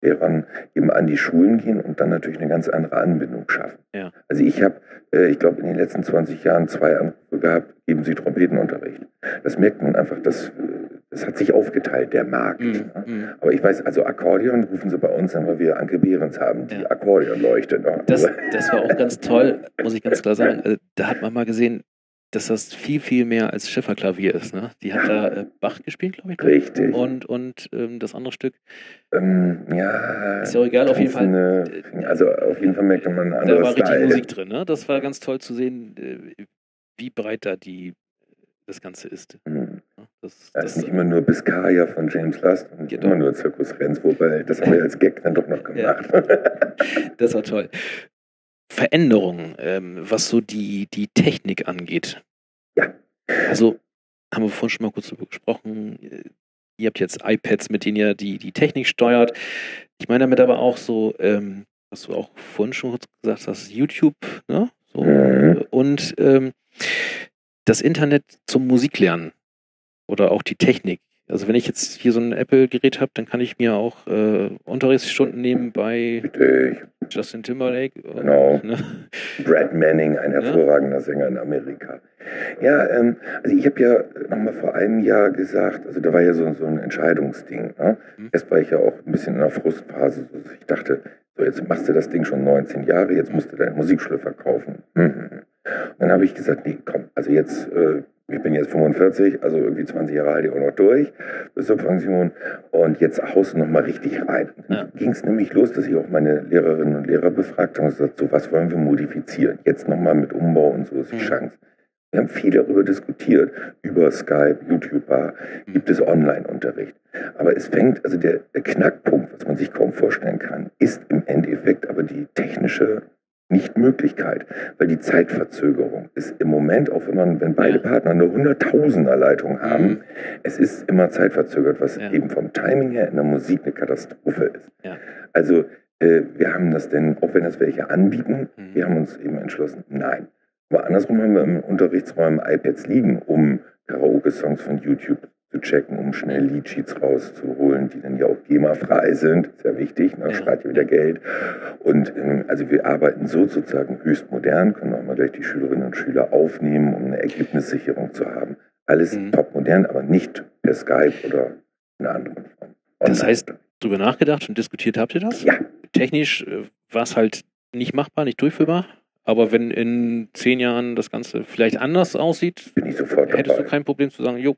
[SPEAKER 2] Lehrern eben an die Schulen gehen und dann natürlich eine ganz andere Anbindung schaffen. Ja. Also ich habe, äh, ich glaube, in den letzten 20 Jahren zwei Anrufe gehabt, geben Sie Trompetenunterricht. Das merkt man einfach, das, das hat sich aufgeteilt, der Markt. Ne? Mhm. Aber ich weiß, also Akkordeon rufen Sie bei uns an, weil wir Anke Behrens haben, die ja. Akkordeonleuchte.
[SPEAKER 1] Das, das war auch ganz toll, muss ich ganz klar sagen. Also, da hat man mal gesehen, dass das viel, viel mehr als Schifferklavier ist. Ne? Die hat da äh, Bach gespielt, glaube ich.
[SPEAKER 2] Richtig.
[SPEAKER 1] Und, und ähm, das andere Stück.
[SPEAKER 2] Ähm, ja.
[SPEAKER 1] Ist ja auch egal, auf jeden Fall.
[SPEAKER 2] Eine, also auf jeden Fall merkt man eine andere
[SPEAKER 1] Da war Style. richtig Musik drin. Ne? Das war ganz toll zu sehen, äh, wie breit da die, das Ganze ist. Mhm.
[SPEAKER 2] Das, das, ist nicht immer nur Biscaya von James Last und genau. immer nur Zirkus Renz, wobei das haben wir als Gag dann doch noch gemacht. Ja.
[SPEAKER 1] Das war toll. Veränderungen, ähm, was so die, die Technik angeht.
[SPEAKER 2] Ja.
[SPEAKER 1] Also, haben wir vorhin schon mal kurz darüber gesprochen. Ihr habt jetzt iPads, mit denen ihr die, die Technik steuert. Ich meine damit aber auch so, ähm, was du auch vorhin schon kurz gesagt hast, YouTube, ne? So, mhm. Und ähm, das Internet zum Musiklernen oder auch die Technik. Also wenn ich jetzt hier so ein Apple-Gerät habe, dann kann ich mir auch äh, Unterrichtsstunden nehmen bei Richtig. Justin Timberlake.
[SPEAKER 2] Genau. Ne? Brad Manning, ein hervorragender ja. Sänger in Amerika. Ja, ähm, also ich habe ja nochmal vor einem Jahr gesagt, also da war ja so, so ein Entscheidungsding. Ne? Mhm. Erst war ich ja auch ein bisschen in einer Frustphase. Also ich dachte, so jetzt machst du das Ding schon 19 Jahre, jetzt musst du deine Musikschule verkaufen. Mhm. Und dann habe ich gesagt, nee, komm, also jetzt... Äh, ich bin jetzt 45, also irgendwie 20 Jahre halte ich auch noch durch bis zur Pension. Und jetzt haust du nochmal richtig rein. Ja. Ging es nämlich los, dass ich auch meine Lehrerinnen und Lehrer befragt habe und gesagt, so was wollen wir modifizieren? Jetzt nochmal mit Umbau und so ist die mhm. Chance. Wir haben viel darüber diskutiert, über Skype, YouTuber, gibt es Online-Unterricht. Aber es fängt, also der, der Knackpunkt, was man sich kaum vorstellen kann, ist im Endeffekt aber die technische Nichtmöglichkeit, weil die Zeitverzögerung ist im Moment, auch wenn man, wenn beide Partner eine Hunderttausender Leitung haben, mhm. es ist immer zeitverzögert, was ja. eben vom Timing her in der Musik eine Katastrophe ist. Ja. Also äh, wir haben das denn, auch wenn das welche anbieten, mhm. wir haben uns eben entschlossen, nein. Aber andersrum haben wir im Unterrichtsraum iPads liegen, um Karaoke-Songs von YouTube zu checken, um schnell Leadsheets rauszuholen, die dann ja auch GEMA-frei sind. Sehr wichtig, dann ne? spart ihr wieder Geld. Und ähm, also wir arbeiten so sozusagen höchst modern, können auch mal gleich die Schülerinnen und Schüler aufnehmen, um eine Ergebnissicherung zu haben. Alles mhm. top modern, aber nicht per Skype oder in einer anderen Form.
[SPEAKER 1] Das heißt, drüber nachgedacht und diskutiert habt ihr das?
[SPEAKER 2] Ja.
[SPEAKER 1] Technisch äh, war es halt nicht machbar, nicht durchführbar? Aber wenn in zehn Jahren das Ganze vielleicht anders aussieht, hättest dabei. du kein Problem zu sagen, jo,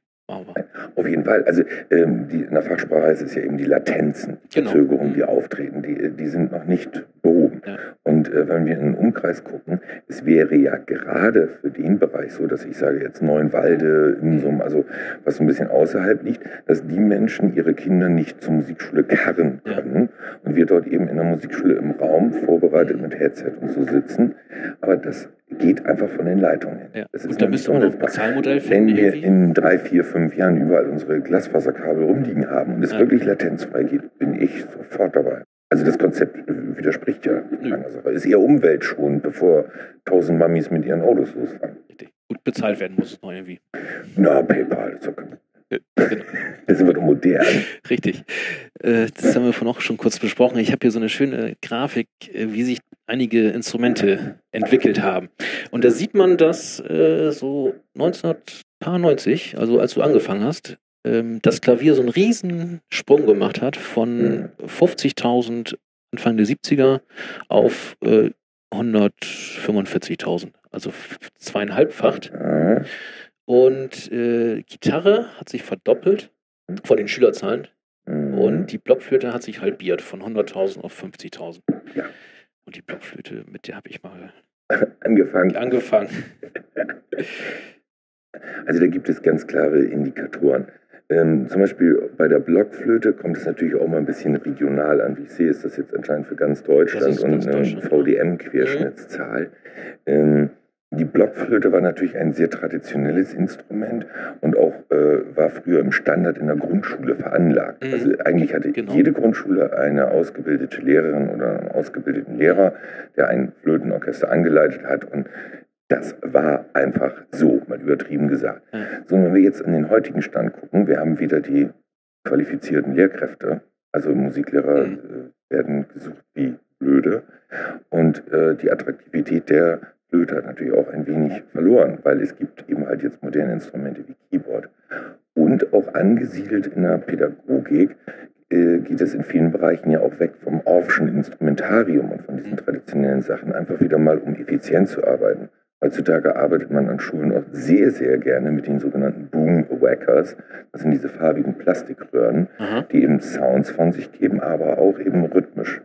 [SPEAKER 2] auf jeden Fall. Also ähm, die, in der Fachsprache heißt es ja eben die Latenzen, die genau. Verzögerungen, die auftreten, die, die sind noch nicht behoben. Ja. Und äh, wenn wir in den Umkreis gucken, es wäre ja gerade für den Bereich so, dass ich sage jetzt Neuenwalde, Insum, also was so ein bisschen außerhalb liegt, dass die Menschen ihre Kinder nicht zur Musikschule karren können ja. und wir dort eben in der Musikschule im Raum vorbereitet mit Headset und so sitzen. Aber das geht einfach von den Leitungen.
[SPEAKER 1] Ja. Das ist und da müsste man ein Bezahlmodell finden.
[SPEAKER 2] Wenn wir irgendwie? in drei, vier, fünf Jahren überall unsere Glasfaserkabel rumliegen haben und es ja. wirklich latenzfrei geht, bin ich sofort dabei. Also das Konzept widerspricht ja meiner Sache. Ist eher umweltschonend, bevor tausend Mamis mit ihren Autos losfahren.
[SPEAKER 1] Richtig. Gut bezahlt werden muss es noch irgendwie.
[SPEAKER 2] Na, PayPal, ist okay. Genau. Das wird modern.
[SPEAKER 1] Richtig. Äh, das haben wir vorhin auch schon kurz besprochen. Ich habe hier so eine schöne Grafik, äh, wie sich einige Instrumente entwickelt haben. Und da sieht man, dass äh, so 1990, also als du angefangen hast, ähm, das Klavier so einen riesen Sprung gemacht hat von 50.000 Anfang der 70er auf 145.000, also zweieinhalbfacht. Und äh, Gitarre hat sich verdoppelt von den Schülerzahlen. Mhm. Und die Blockflöte hat sich halbiert von 100.000 auf 50.000. Ja. Und die Blockflöte, mit der habe ich mal
[SPEAKER 2] angefangen.
[SPEAKER 1] angefangen.
[SPEAKER 2] Also da gibt es ganz klare Indikatoren. Ähm, zum Beispiel bei der Blockflöte kommt es natürlich auch mal ein bisschen regional an. Wie ich sehe, ist das jetzt anscheinend für ganz Deutschland und eine VDM-Querschnittszahl. Mhm. Ähm, die Blockflöte war natürlich ein sehr traditionelles Instrument und auch äh, war früher im Standard in der Grundschule veranlagt. Mhm. Also eigentlich hatte genau. jede Grundschule eine ausgebildete Lehrerin oder einen ausgebildeten Lehrer, der ein Flötenorchester angeleitet hat und das war einfach so, mal übertrieben gesagt. Mhm. So, wenn wir jetzt an den heutigen Stand gucken, wir haben wieder die qualifizierten Lehrkräfte, also Musiklehrer mhm. äh, werden gesucht wie blöde und äh, die Attraktivität der Flöte hat natürlich auch ein wenig verloren, weil es gibt eben halt jetzt moderne Instrumente wie Keyboard. Und auch angesiedelt in der Pädagogik äh, geht es in vielen Bereichen ja auch weg vom Orffschen Instrumentarium und von diesen traditionellen Sachen, einfach wieder mal um effizient zu arbeiten. Heutzutage arbeitet man an Schulen auch sehr, sehr gerne mit den sogenannten Boom Wackers. Das sind diese farbigen Plastikröhren, Aha. die eben Sounds von sich geben, aber auch eben rhythmisch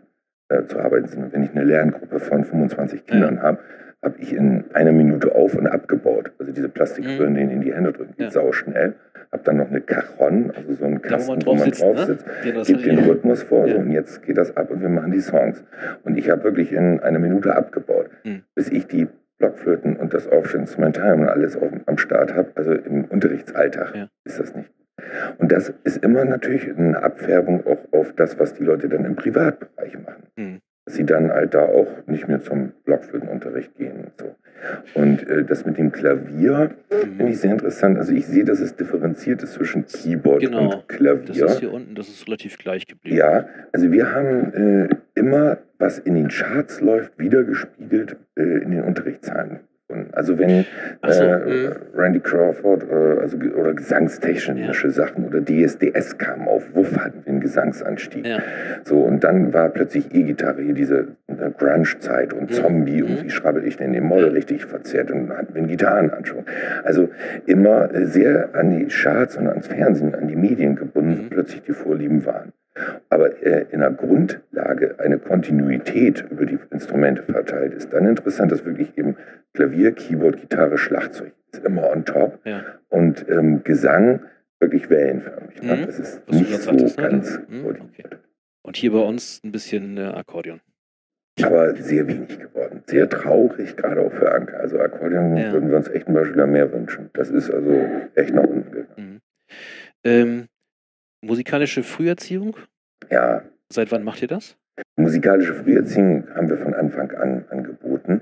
[SPEAKER 2] äh, zu arbeiten sind. Und wenn ich eine Lerngruppe von 25 Kindern ja. habe, habe ich in einer Minute auf und abgebaut. Also diese Plastikröhren, mhm. denen in die Hände drücken, geht ja. sau schnell. habe dann noch eine Cajon, also so einen Kasten,
[SPEAKER 1] wo man drauf sitzt,
[SPEAKER 2] drauf
[SPEAKER 1] ne?
[SPEAKER 2] sitzt
[SPEAKER 1] Ja, hatte
[SPEAKER 2] den
[SPEAKER 1] ich.
[SPEAKER 2] Rhythmus vor
[SPEAKER 1] Ja.
[SPEAKER 2] so, und jetzt geht das ab und wir machen die Songs. Und ich habe wirklich in einer Minute abgebaut,
[SPEAKER 1] Mhm.
[SPEAKER 2] bis ich die Blockflöten und das Aufstandsinstrumentarium und alles auf, am Start habe. Also im Unterrichtsalltag
[SPEAKER 1] Ja.
[SPEAKER 2] ist das nicht. Und das ist immer natürlich eine Abfärbung auch auf das, was die Leute dann im Privatbereich machen.
[SPEAKER 1] Mhm.
[SPEAKER 2] Dass sie dann halt da auch nicht mehr zum Blockflötenunterricht gehen und so. Und äh, das mit dem Klavier finde
[SPEAKER 1] Mhm.
[SPEAKER 2] ich sehr interessant. Also ich sehe, dass es differenziert ist zwischen Keyboard
[SPEAKER 1] Genau.
[SPEAKER 2] und
[SPEAKER 1] Das
[SPEAKER 2] Klavier.
[SPEAKER 1] ist hier unten, das ist relativ gleich geblieben.
[SPEAKER 2] Ja, also wir haben äh, immer, was in den Charts läuft, wiedergespiegelt äh, in den Unterrichtszahlen. Und Also wenn
[SPEAKER 1] so,
[SPEAKER 2] äh,
[SPEAKER 1] mhm.
[SPEAKER 2] Randy Crawford äh, also, oder gesangstechnische Sachen oder DSDS kamen auf, Wuff hatten wir einen Gesangsanstieg.
[SPEAKER 1] Ja.
[SPEAKER 2] So, und dann war plötzlich E-Gitarre hier diese äh, Grunge-Zeit und
[SPEAKER 1] Mhm.
[SPEAKER 2] Zombie
[SPEAKER 1] Mhm.
[SPEAKER 2] und wie schrabbel ich denn den Moll richtig verzerrt und hatten wir einen Gitarrenanschwung. Also immer äh, sehr an die Charts und ans Fernsehen, an die Medien gebunden,
[SPEAKER 1] Mhm.
[SPEAKER 2] plötzlich die Vorlieben waren. Aber äh, in der Grundlage eine Kontinuität über die Instrumente verteilt ist dann interessant, dass wirklich eben Klavier, Keyboard, Gitarre, Schlagzeug ist immer on top
[SPEAKER 1] Ja.
[SPEAKER 2] und ähm, Gesang wirklich wellenförmig. Ne?
[SPEAKER 1] Mhm.
[SPEAKER 2] Das ist
[SPEAKER 1] Was
[SPEAKER 2] nicht so
[SPEAKER 1] sagtest, ne?
[SPEAKER 2] ganz
[SPEAKER 1] Mhm,
[SPEAKER 2] koordiniert.
[SPEAKER 1] Und hier bei uns ein bisschen äh, Akkordeon.
[SPEAKER 2] Aber sehr wenig geworden. Sehr traurig, gerade auch für Anke. Also Akkordeon
[SPEAKER 1] Ja.
[SPEAKER 2] würden wir uns echt ein Schüler mehr wünschen. Das ist also echt nach unten gegangen.
[SPEAKER 1] Mhm. Ähm, musikalische Früherziehung,
[SPEAKER 2] Ja,
[SPEAKER 1] seit wann macht ihr das?
[SPEAKER 2] musikalische Früherziehung haben wir von Anfang an angeboten.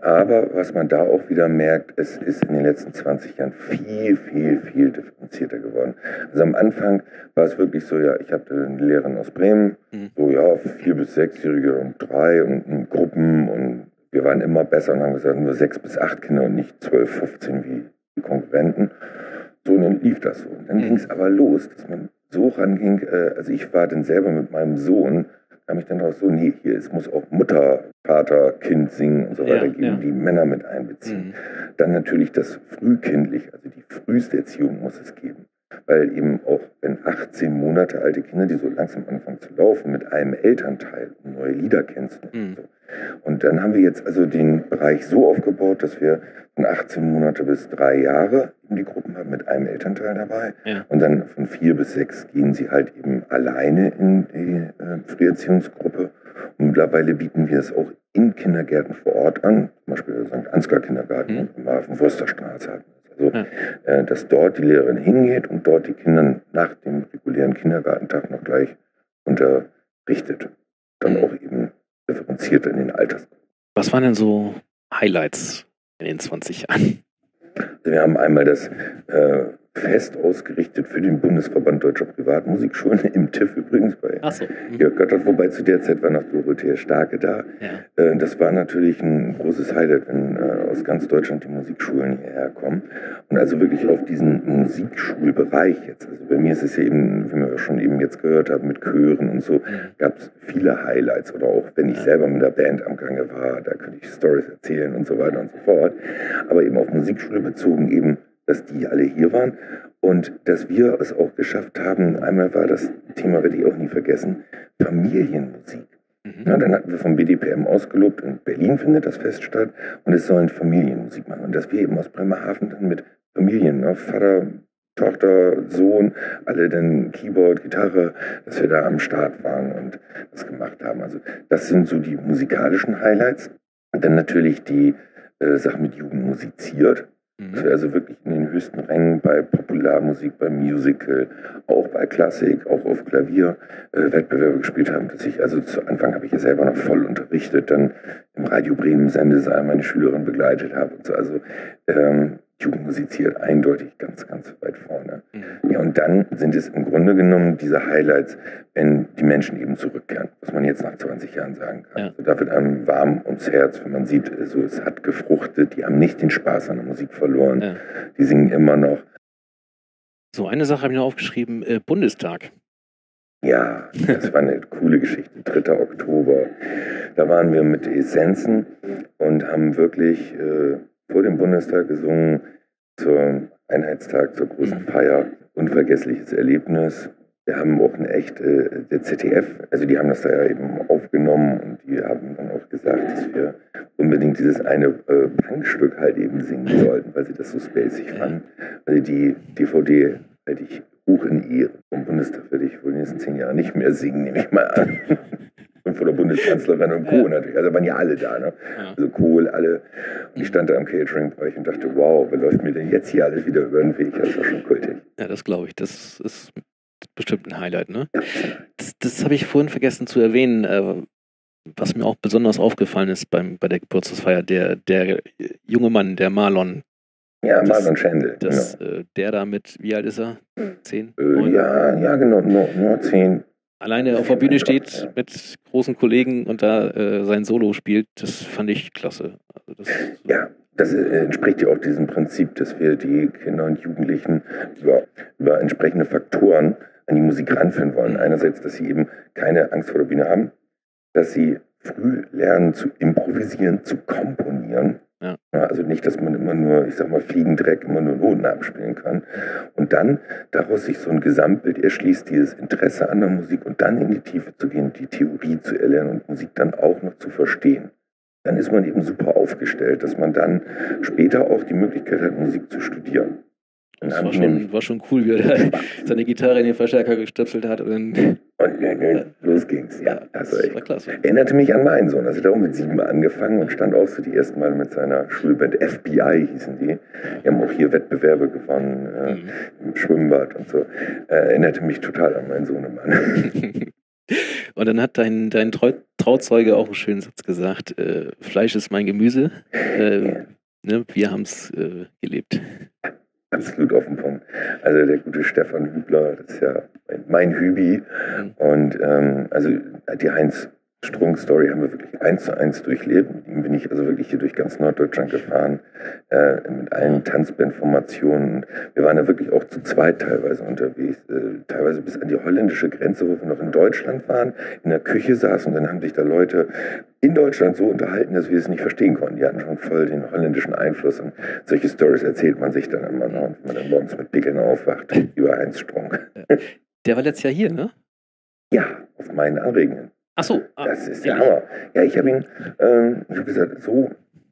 [SPEAKER 2] Aber was man da auch wieder merkt, es ist in den letzten 20 Jahren viel, viel, viel differenzierter geworden. Also am Anfang war es wirklich so, ja, ich hatte eine Lehrerin aus Bremen,
[SPEAKER 1] Mhm.
[SPEAKER 2] so ja, vier bis sechsjährige und drei und, und Gruppen und wir waren immer besser und haben gesagt, nur sechs bis acht Kinder und nicht zwölf, 15 wie die Konkurrenten. So, und dann lief das so. Und dann
[SPEAKER 1] Mhm.
[SPEAKER 2] ging es aber los, dass man so ranging, äh, also ich war dann selber mit meinem Sohn, kam ich dann drauf so, nee, hier, es muss auch Mutter, Vater, Kind singen und so
[SPEAKER 1] Ja,
[SPEAKER 2] weiter geben,
[SPEAKER 1] ja.
[SPEAKER 2] die Männer mit einbeziehen.
[SPEAKER 1] Mhm.
[SPEAKER 2] Dann natürlich das frühkindlich, also die früheste Erziehung muss es geben. Weil eben auch wenn 18 Monate alte Kinder, die so langsam anfangen zu laufen, mit einem Elternteil neue Lieder kennenzulernen.
[SPEAKER 1] Mhm.
[SPEAKER 2] Und dann haben wir jetzt also den Bereich so aufgebaut, dass wir von 18 Monate bis drei Jahre die Gruppen haben mit einem Elternteil dabei.
[SPEAKER 1] Ja.
[SPEAKER 2] Und dann von vier bis sechs gehen sie halt eben alleine in die äh, Früherziehungsgruppe. Und mittlerweile bieten wir es auch in Kindergärten vor Ort an, zum Beispiel St. Ansgar Kindergarten
[SPEAKER 1] Mhm.
[SPEAKER 2] im Hafen Wursterstraße hatten. Also,
[SPEAKER 1] Ja.
[SPEAKER 2] äh, dass dort die Lehrerin hingeht und dort die Kinder nach dem regulären Kindergartentag noch gleich unterrichtet. Dann
[SPEAKER 1] Mhm.
[SPEAKER 2] auch eben differenziert in den Altersgruppen.
[SPEAKER 1] Was waren denn so Highlights in den 20 Jahren?
[SPEAKER 2] Also wir haben einmal das äh, Fest ausgerichtet für den Bundesverband Deutscher Privatmusikschulen, im TIF übrigens bei
[SPEAKER 1] Achso. Mhm.
[SPEAKER 2] Jörg Göttert, wobei zu der Zeit war noch Dorothea Starke da.
[SPEAKER 1] Ja.
[SPEAKER 2] Äh, Das war natürlich ein großes Highlight, wenn äh, aus ganz Deutschland die Musikschulen hierher kommen. Und also wirklich auf diesen Musikschulbereich jetzt. Also bei mir ist es ja eben, wie wir schon eben jetzt gehört haben, mit Chören und so,
[SPEAKER 1] Mhm.
[SPEAKER 2] gab es viele Highlights. Oder auch wenn ich
[SPEAKER 1] Ja.
[SPEAKER 2] selber mit der Band am Gange war, da könnte ich Stories erzählen und so weiter und so fort. Aber eben auf Musikschule bezogen eben, dass die alle hier waren und dass wir es auch geschafft haben. Einmal war das Thema, werde ich auch nie vergessen, Familienmusik.
[SPEAKER 1] Mhm.
[SPEAKER 2] Ja, dann hatten wir vom BDPM ausgelobt, in Berlin findet das Fest statt und es sollen Familienmusik machen. Und dass wir eben aus Bremerhaven dann mit Familien, ne, Vater, Tochter, Sohn, alle dann Keyboard, Gitarre, dass wir da am Start waren und das gemacht haben. Also das sind so die musikalischen Highlights. Und dann natürlich die äh, Sache mit Jugend musiziert.
[SPEAKER 1] Mhm.
[SPEAKER 2] wir also wirklich in den höchsten Rängen bei Popularmusik, bei Musical, auch bei Klassik, auch auf Klavier äh, Wettbewerbe gespielt haben. Dass ich, also zu Anfang habe ich ja selber noch voll unterrichtet, dann im Radio Bremen Sendesaal meine Schülerin begleitet habe und so. Also ähm, Jugend musiziert eindeutig ganz, ganz weit vorne.
[SPEAKER 1] Mhm.
[SPEAKER 2] Ja, und dann sind es im Grunde genommen diese Highlights, wenn die Menschen eben zurückkehren, was man jetzt nach 20 Jahren sagen kann.
[SPEAKER 1] Ja.
[SPEAKER 2] Also da wird einem warm ums Herz, wenn man sieht, so es hat gefruchtet, die haben nicht den Spaß an der Musik verloren,
[SPEAKER 1] Ja.
[SPEAKER 2] die singen immer noch.
[SPEAKER 1] So, eine Sache habe ich noch aufgeschrieben: äh, Bundestag.
[SPEAKER 2] Ja, das war eine coole Geschichte. 3. Oktober. Da waren wir mit Essenzen und haben wirklich äh, vor dem Bundestag gesungen zum Einheitstag, zur großen. Feier. Unvergessliches Erlebnis. Wir haben auch ein echt, äh, der ZDF, also die haben das da ja eben aufgenommen und die haben dann auch gesagt, dass wir unbedingt dieses eine äh, Punkstück halt eben singen sollten, weil sie das so spacig fanden. Also die DVD halte ich hoch in Ehre. Vom Bundestag werde ich wohl in den nächsten zehn Jahren nicht mehr singen, nehme ich mal an. Und von der Bundeskanzlerin und Co. Ja. natürlich. Also waren ja alle da, ne? Ja. Also Kohl, alle. Und ich stand da im Catering-Bereich und dachte, wow, wer läuft mir denn jetzt hier alles wieder über den Weg? Das war schon kultig.
[SPEAKER 1] Ja, das glaube ich. Das ist bestimmt ein Highlight, ne? Das, das habe ich vorhin vergessen zu erwähnen. Äh, was mir auch besonders aufgefallen ist beim, bei der Geburtstagsfeier, der, der junge Mann, der Marlon.
[SPEAKER 2] Ja, das, Marlon Schendel.
[SPEAKER 1] Das, genau. äh, der da mit, wie alt ist er? Zehn?
[SPEAKER 2] Äh, ja, ja, genau, nur, nur zehn
[SPEAKER 1] alleine auf der Bühne steht mit großen Kollegen und da äh, sein Solo spielt, das fand ich klasse. Also
[SPEAKER 2] das, ja, das äh, entspricht ja auch diesem Prinzip, dass wir die Kinder und Jugendlichen über, über entsprechende Faktoren an die Musik ranführen wollen. Einerseits, dass sie eben keine Angst vor der Bühne haben, dass sie früh lernen zu improvisieren, zu komponieren ja. Also nicht, dass man immer nur, ich sag mal, Fliegendreck immer nur Noten abspielen kann. Und dann daraus sich so ein Gesamtbild erschließt, dieses Interesse an der Musik und dann in die Tiefe zu gehen, die Theorie zu erlernen und Musik dann auch noch zu verstehen. Dann ist man eben super aufgestellt, dass man dann später auch die Möglichkeit hat, Musik zu studieren.
[SPEAKER 1] Das war schon, war schon cool, wie er seine Gitarre in den Verstärker gestöpselt hat. Und, und
[SPEAKER 2] ja, los ging's, ja. Also das war klasse. Erinnerte mich an meinen Sohn. Also der hat auch mit sieben angefangen und stand auch so die ersten Mal mit seiner Schulband FBI hießen die. Die haben auch hier Wettbewerbe gewonnen, äh, mhm. im Schwimmbad und so. Äh, erinnerte mich total an meinen Sohnemann.
[SPEAKER 1] Und dann hat dein, dein Trau Trauzeuge auch einen schönen Satz gesagt: äh, Fleisch ist mein Gemüse. Äh, ja. ne, wir haben es äh, gelebt
[SPEAKER 2] absolut auf den Punkt. Also der gute Stefan Hübler, das ist ja mein Hübi. Mhm. Und ähm, also die Heinz Strunk-Story haben wir wirklich eins zu eins durchlebt. Mit ihm bin ich also wirklich hier durch ganz Norddeutschland gefahren, äh, mit allen Tanzbandformationen. Wir waren ja wirklich auch zu zweit teilweise unterwegs, äh, teilweise bis an die holländische Grenze, wo wir noch in Deutschland waren, in der Küche saßen und dann haben sich da Leute in Deutschland so unterhalten, dass wir es nicht verstehen konnten. Die hatten schon voll den holländischen Einfluss und solche Stories erzählt man sich dann immer noch, wenn man dann morgens mit Pickeln aufwacht über Heinz Strunk.
[SPEAKER 1] Der war letztes Jahr hier, ne?
[SPEAKER 2] Ja, auf meinen Anregungen.
[SPEAKER 1] Ach so.
[SPEAKER 2] Ah, das ist der Hammer. Ja, ich habe ihn, ähm, ich habe gesagt, so,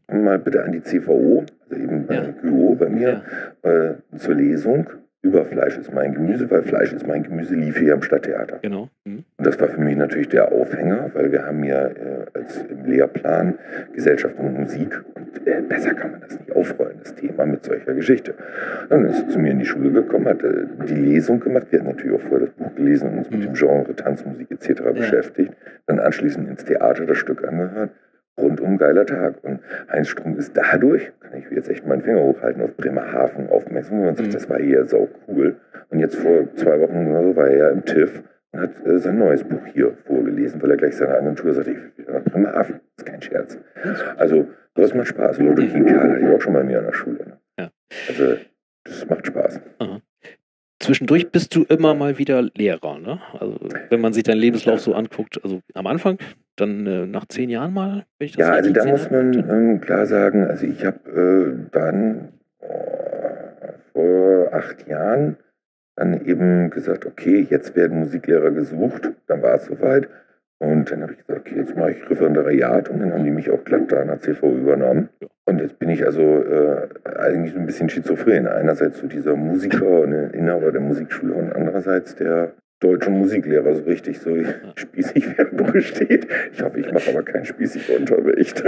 [SPEAKER 2] mal bitte an die CVO, also eben bei ja. Büro bei mir, ja. äh, zur Lesung über Fleisch ist mein Gemüse, weil Fleisch ist mein Gemüse lief hier am Stadttheater.
[SPEAKER 1] Genau. Mhm.
[SPEAKER 2] Und das war für mich natürlich der Aufhänger, weil wir haben ja äh, als im Lehrplan Gesellschaft und Musik und äh, besser kann man das nicht aufrollen, das Thema mit solcher Geschichte. Und dann ist zu mir in die Schule gekommen, hat äh, die Lesung gemacht. Wir hatten natürlich auch vorher das Buch gelesen und uns mhm. mit dem Genre Tanzmusik etc. Ja. beschäftigt. Dann anschließend ins Theater das Stück angehört rundum geiler Tag. Und Heinz Strunk ist dadurch, kann ich jetzt echt meinen Finger hochhalten, auf Bremerhaven aufmerksam und sagt, mhm. das war hier sau cool. Und jetzt vor zwei Wochen oder so war er ja im TIFF und hat äh, sein neues Buch hier vorgelesen, weil er gleich seiner Agentur sagte, ich will wieder nach Bremerhaven. Das ist kein Scherz. Also, das macht Spaß. Lotte Karl hatte ich auch schon mal mir an der Schule. Ne? Ja. Also, das macht Spaß. Aha.
[SPEAKER 1] Zwischendurch bist du immer mal wieder Lehrer, ne? Also wenn man sich deinen Lebenslauf so anguckt, also am Anfang, dann äh, nach zehn Jahren mal,
[SPEAKER 2] wenn ich das Ja, also da muss man ähm, klar sagen, also ich habe äh, dann oh, vor acht Jahren dann eben gesagt, okay, jetzt werden Musiklehrer gesucht, dann war es soweit. Und dann habe ich gesagt, okay, jetzt mache ich Referendariat und dann haben die mich auch glatt da an der CV übernommen. Und jetzt bin ich also äh, eigentlich ein bisschen schizophren. Einerseits so dieser Musiker und Inhaber der Musikschule und andererseits der deutsche Musiklehrer, so richtig so spießig wie im Buch steht. Ich hoffe, ich mache aber keinen spießigen Unterricht.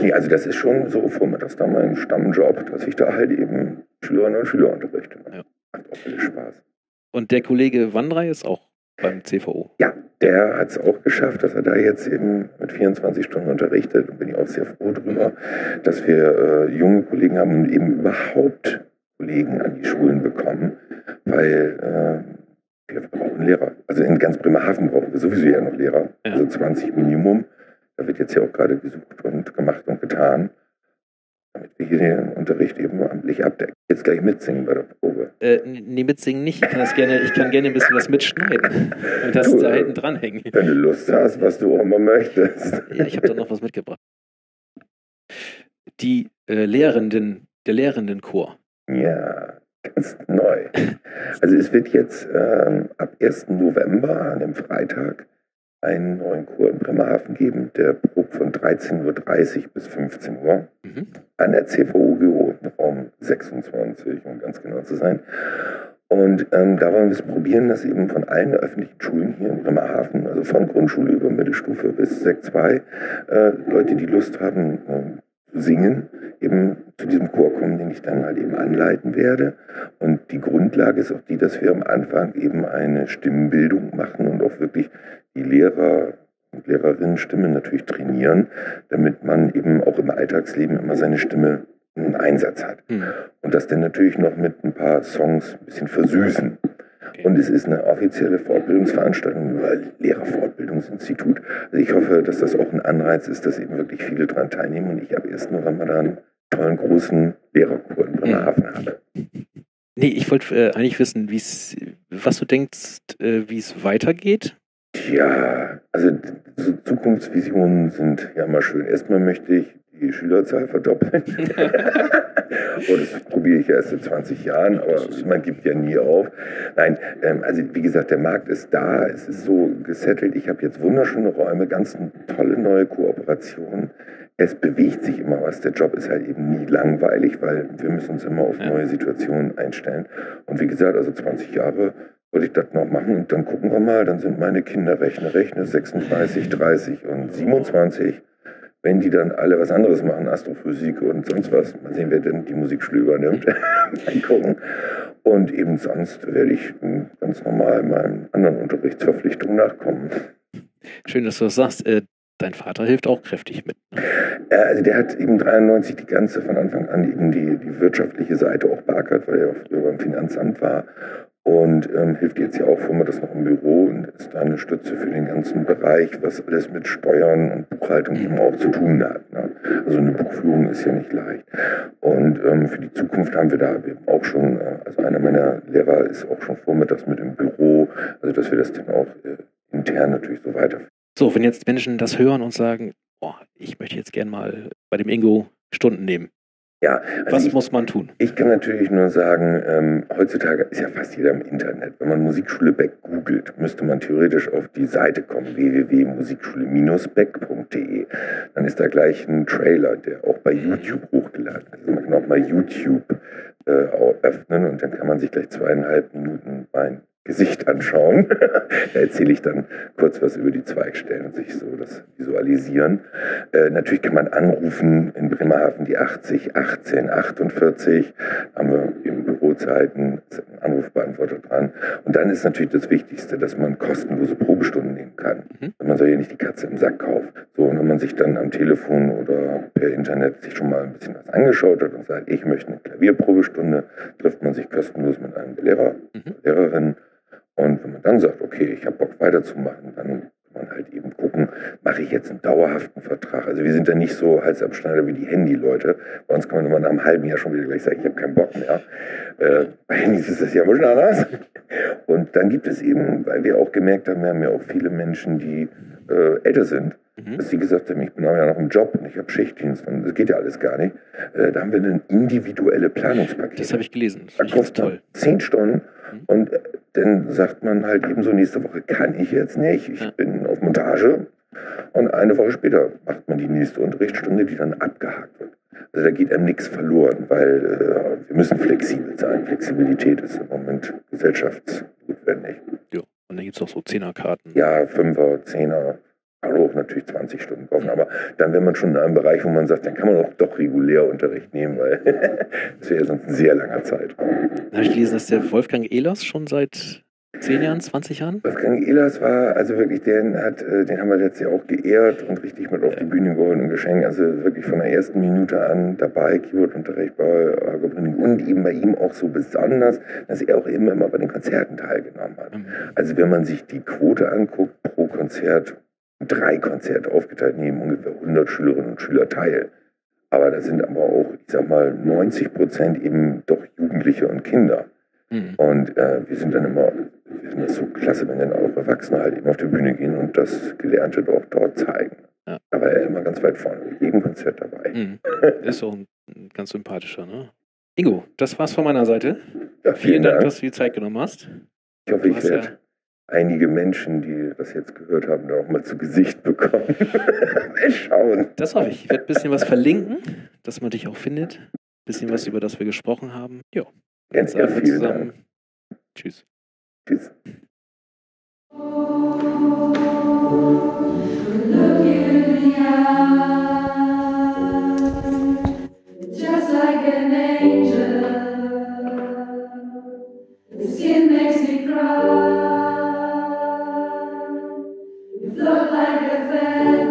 [SPEAKER 2] nee, also das ist schon so vormittags da mein Stammjob, dass ich da halt eben Schülerinnen und Schüler unterrichte. Ja. Macht auch viel Spaß.
[SPEAKER 1] Und der Kollege Wandrei ist auch beim CVO.
[SPEAKER 2] Ja, der hat es auch geschafft, dass er da jetzt eben mit 24 Stunden unterrichtet. Und bin ich auch sehr froh darüber, dass wir äh, junge Kollegen haben und eben überhaupt Kollegen an die Schulen bekommen, weil äh, wir brauchen Lehrer. Also in ganz Bremerhaven brauchen wir sowieso ja noch Lehrer, ja. also 20 Minimum. Da wird jetzt ja auch gerade gesucht und gemacht und getan damit wir hier den Unterricht eben amtlich abdecken. Jetzt gleich mitsingen bei der Probe.
[SPEAKER 1] Äh, nee, mitsingen nicht. Ich kann, das gerne, ich kann gerne ein bisschen was mitschneiden und das du, da hinten dranhängen.
[SPEAKER 2] Wenn du Lust hast, was du auch immer möchtest.
[SPEAKER 1] Ja, ich habe da noch was mitgebracht. Die äh, Lehrenden, der Lehrendenchor.
[SPEAKER 2] Ja, ganz neu. Also es wird jetzt ähm, ab 1. November, an dem Freitag, einen neuen Chor in Bremerhaven geben, der probt von 13.30 Uhr bis 15 Uhr mhm. an der CVU-Büro Raum 26, um ganz genau zu sein. Und ähm, da wollen wir es probieren, dass eben von allen öffentlichen Schulen hier in Bremerhaven, also von Grundschule über Mittelstufe bis Sek 2, äh, Leute, die Lust haben, äh, singen, eben zu diesem Chor kommen, den ich dann halt eben anleiten werde. Und die Grundlage ist auch die, dass wir am Anfang eben eine Stimmenbildung machen und auch wirklich die Lehrer und Lehrerinnen Stimme natürlich trainieren, damit man eben auch im Alltagsleben immer seine Stimme einen Einsatz hat. Mhm. Und das dann natürlich noch mit ein paar Songs ein bisschen versüßen. Und es ist eine offizielle Fortbildungsveranstaltung über Lehrerfortbildungsinstitut. Also ich hoffe, dass das auch ein Anreiz ist, dass eben wirklich viele daran teilnehmen und ich ab 1. November da einen tollen großen Lehrerkur in Bremerhaven mhm. habe.
[SPEAKER 1] Nee, ich wollte äh, eigentlich wissen, was du denkst, äh, wie es weitergeht.
[SPEAKER 2] Ja, also so Zukunftsvisionen sind ja immer schön. Erstmal möchte ich die Schülerzahl verdoppeln. und das probiere ich erst in 20 Jahren, aber man gibt ja nie auf. Nein, ähm, also wie gesagt, der Markt ist da, es ist so gesettelt. Ich habe jetzt wunderschöne Räume, ganz tolle neue Kooperationen. Es bewegt sich immer was. Der Job ist halt eben nie langweilig, weil wir müssen uns immer auf neue Situationen einstellen. Und wie gesagt, also 20 Jahre wollte ich das noch machen und dann gucken wir mal, dann sind meine Kinder rechne, rechne 36, 30 und 27 wenn die dann alle was anderes machen, Astrophysik und sonst was, mal sehen, wer denn die Musikschule übernimmt, mal gucken. Und eben sonst werde ich ganz normal meinen anderen Unterrichtsverpflichtungen nachkommen.
[SPEAKER 1] Schön, dass du das sagst. Äh, dein Vater hilft auch kräftig mit.
[SPEAKER 2] Ne? Ja, also der hat eben 93 die ganze von Anfang an eben die, die wirtschaftliche Seite auch beackert, weil er auch früher beim Finanzamt war und ähm, hilft jetzt ja auch Firma das noch im Büro und ist da eine Stütze für den ganzen Bereich, was alles mit Steuern und Buchhaltung eben auch zu tun hat. Ne? Also eine Buchführung ist ja nicht leicht. Und ähm, für die Zukunft haben wir da eben auch schon, äh, also einer meiner Lehrer ist auch schon vormittags mit im Büro, also dass wir das dann auch äh, intern natürlich so weiterführen.
[SPEAKER 1] So, wenn jetzt Menschen das hören und sagen, boah, ich möchte jetzt gern mal bei dem Ingo Stunden nehmen, ja, also Was ich, muss man tun?
[SPEAKER 2] Ich kann natürlich nur sagen, ähm, heutzutage ist ja fast jeder im Internet. Wenn man Musikschule Beck googelt, müsste man theoretisch auf die Seite kommen, www.musikschule-beck.de. Dann ist da gleich ein Trailer, der auch bei YouTube hochgeladen ist. Also man kann auch mal YouTube äh, öffnen und dann kann man sich gleich zweieinhalb Minuten mein Gesicht anschauen. da erzähle ich dann kurz was über die Zweigstellen und sich so das visualisieren. Äh, natürlich kann man anrufen in Bremerhaven die 80 18 48. Haben wir im Bürozeiten einen Anrufbeantworter dran. Und dann ist natürlich das Wichtigste, dass man kostenlose Probestunden nehmen kann. Mhm. Man soll ja nicht die Katze im Sack kaufen. So, und wenn man sich dann am Telefon oder per Internet sich schon mal ein bisschen was angeschaut hat und sagt, ich möchte eine Klavierprobestunde, trifft man sich kostenlos mit einem Lehrer, mhm. Lehrerin und wenn man dann sagt, okay, ich habe Bock weiterzumachen, dann kann man halt eben gucken, mache ich jetzt einen dauerhaften Vertrag. Also wir sind da nicht so Halsabschneider wie die Handy-Leute. Bei uns kann man immer nach einem halben Jahr schon wieder gleich sagen, ich habe keinen Bock mehr. Äh, bei Handys ist das ja ein bisschen anders. Und dann gibt es eben, weil wir auch gemerkt haben, wir haben ja auch viele Menschen, die äh, älter sind, mhm. dass sie gesagt haben, ich bin aber ja noch im Job und ich habe Schichtdienst und das geht ja alles gar nicht. Äh, da haben wir ein individuelle Planungspaket.
[SPEAKER 1] Das habe ich gelesen.
[SPEAKER 2] Das da kostet toll. zehn Stunden. Und äh, dann sagt man halt eben so, nächste Woche kann ich jetzt nicht, ich bin auf Montage. Und eine Woche später macht man die nächste Unterrichtsstunde, die dann abgehakt wird. Also da geht einem nichts verloren, weil äh, wir müssen flexibel sein. Flexibilität ist im Moment gesellschaftsnotwendig.
[SPEAKER 1] Ja, und dann gibt es auch so Zehnerkarten.
[SPEAKER 2] Ja, Fünfer, Zehner auch natürlich 20 Stunden kaufen, aber dann wäre man schon in einem Bereich, wo man sagt, dann kann man auch doch regulär Unterricht nehmen, weil das wäre ja sonst ein sehr langer Zeit.
[SPEAKER 1] Habe ich gelesen, dass der Wolfgang Ehlers schon seit 10 Jahren, 20 Jahren?
[SPEAKER 2] Wolfgang Ehlers war, also wirklich, den hat, äh, den haben wir letztes Jahr auch geehrt und richtig mit auf die Bühne geholt und geschenkt. Also wirklich von der ersten Minute an dabei, Keyboard-Unterricht bei Argo und eben bei ihm auch so besonders, dass er auch immer, immer bei den Konzerten teilgenommen hat. Mhm. Also wenn man sich die Quote anguckt pro Konzert, drei Konzerte aufgeteilt, nehmen ungefähr 100 Schülerinnen und Schüler teil. Aber da sind aber auch, ich sag mal, 90 Prozent eben doch Jugendliche und Kinder. Mhm. Und äh, wir sind dann immer, wir sind das so klasse, wenn dann auch Erwachsene halt eben auf die Bühne gehen und das Gelernte auch dort zeigen. Ja. Da war er immer ganz weit vorne, mit jedem Konzert dabei. Mhm.
[SPEAKER 1] Ist auch ein ganz sympathischer, ne? Ingo, das war's von meiner Seite. Ja, vielen, vielen Dank, Dank, dass du die Zeit genommen hast.
[SPEAKER 2] Ich hoffe, ich werde einige Menschen, die das jetzt gehört haben, da auch mal zu Gesicht bekommen. mal
[SPEAKER 1] schauen. Das hoffe ich. Ich werde ein bisschen was verlinken, dass man dich auch findet. bisschen was, über das wir gesprochen haben. Jo.
[SPEAKER 2] Ja,
[SPEAKER 1] Jetzt sagen wir
[SPEAKER 2] vielen
[SPEAKER 1] zusammen.
[SPEAKER 2] Dank.
[SPEAKER 1] Tschüss.
[SPEAKER 2] Tschüss.
[SPEAKER 3] Just like an angel, the skin makes me cry. Look like a fan.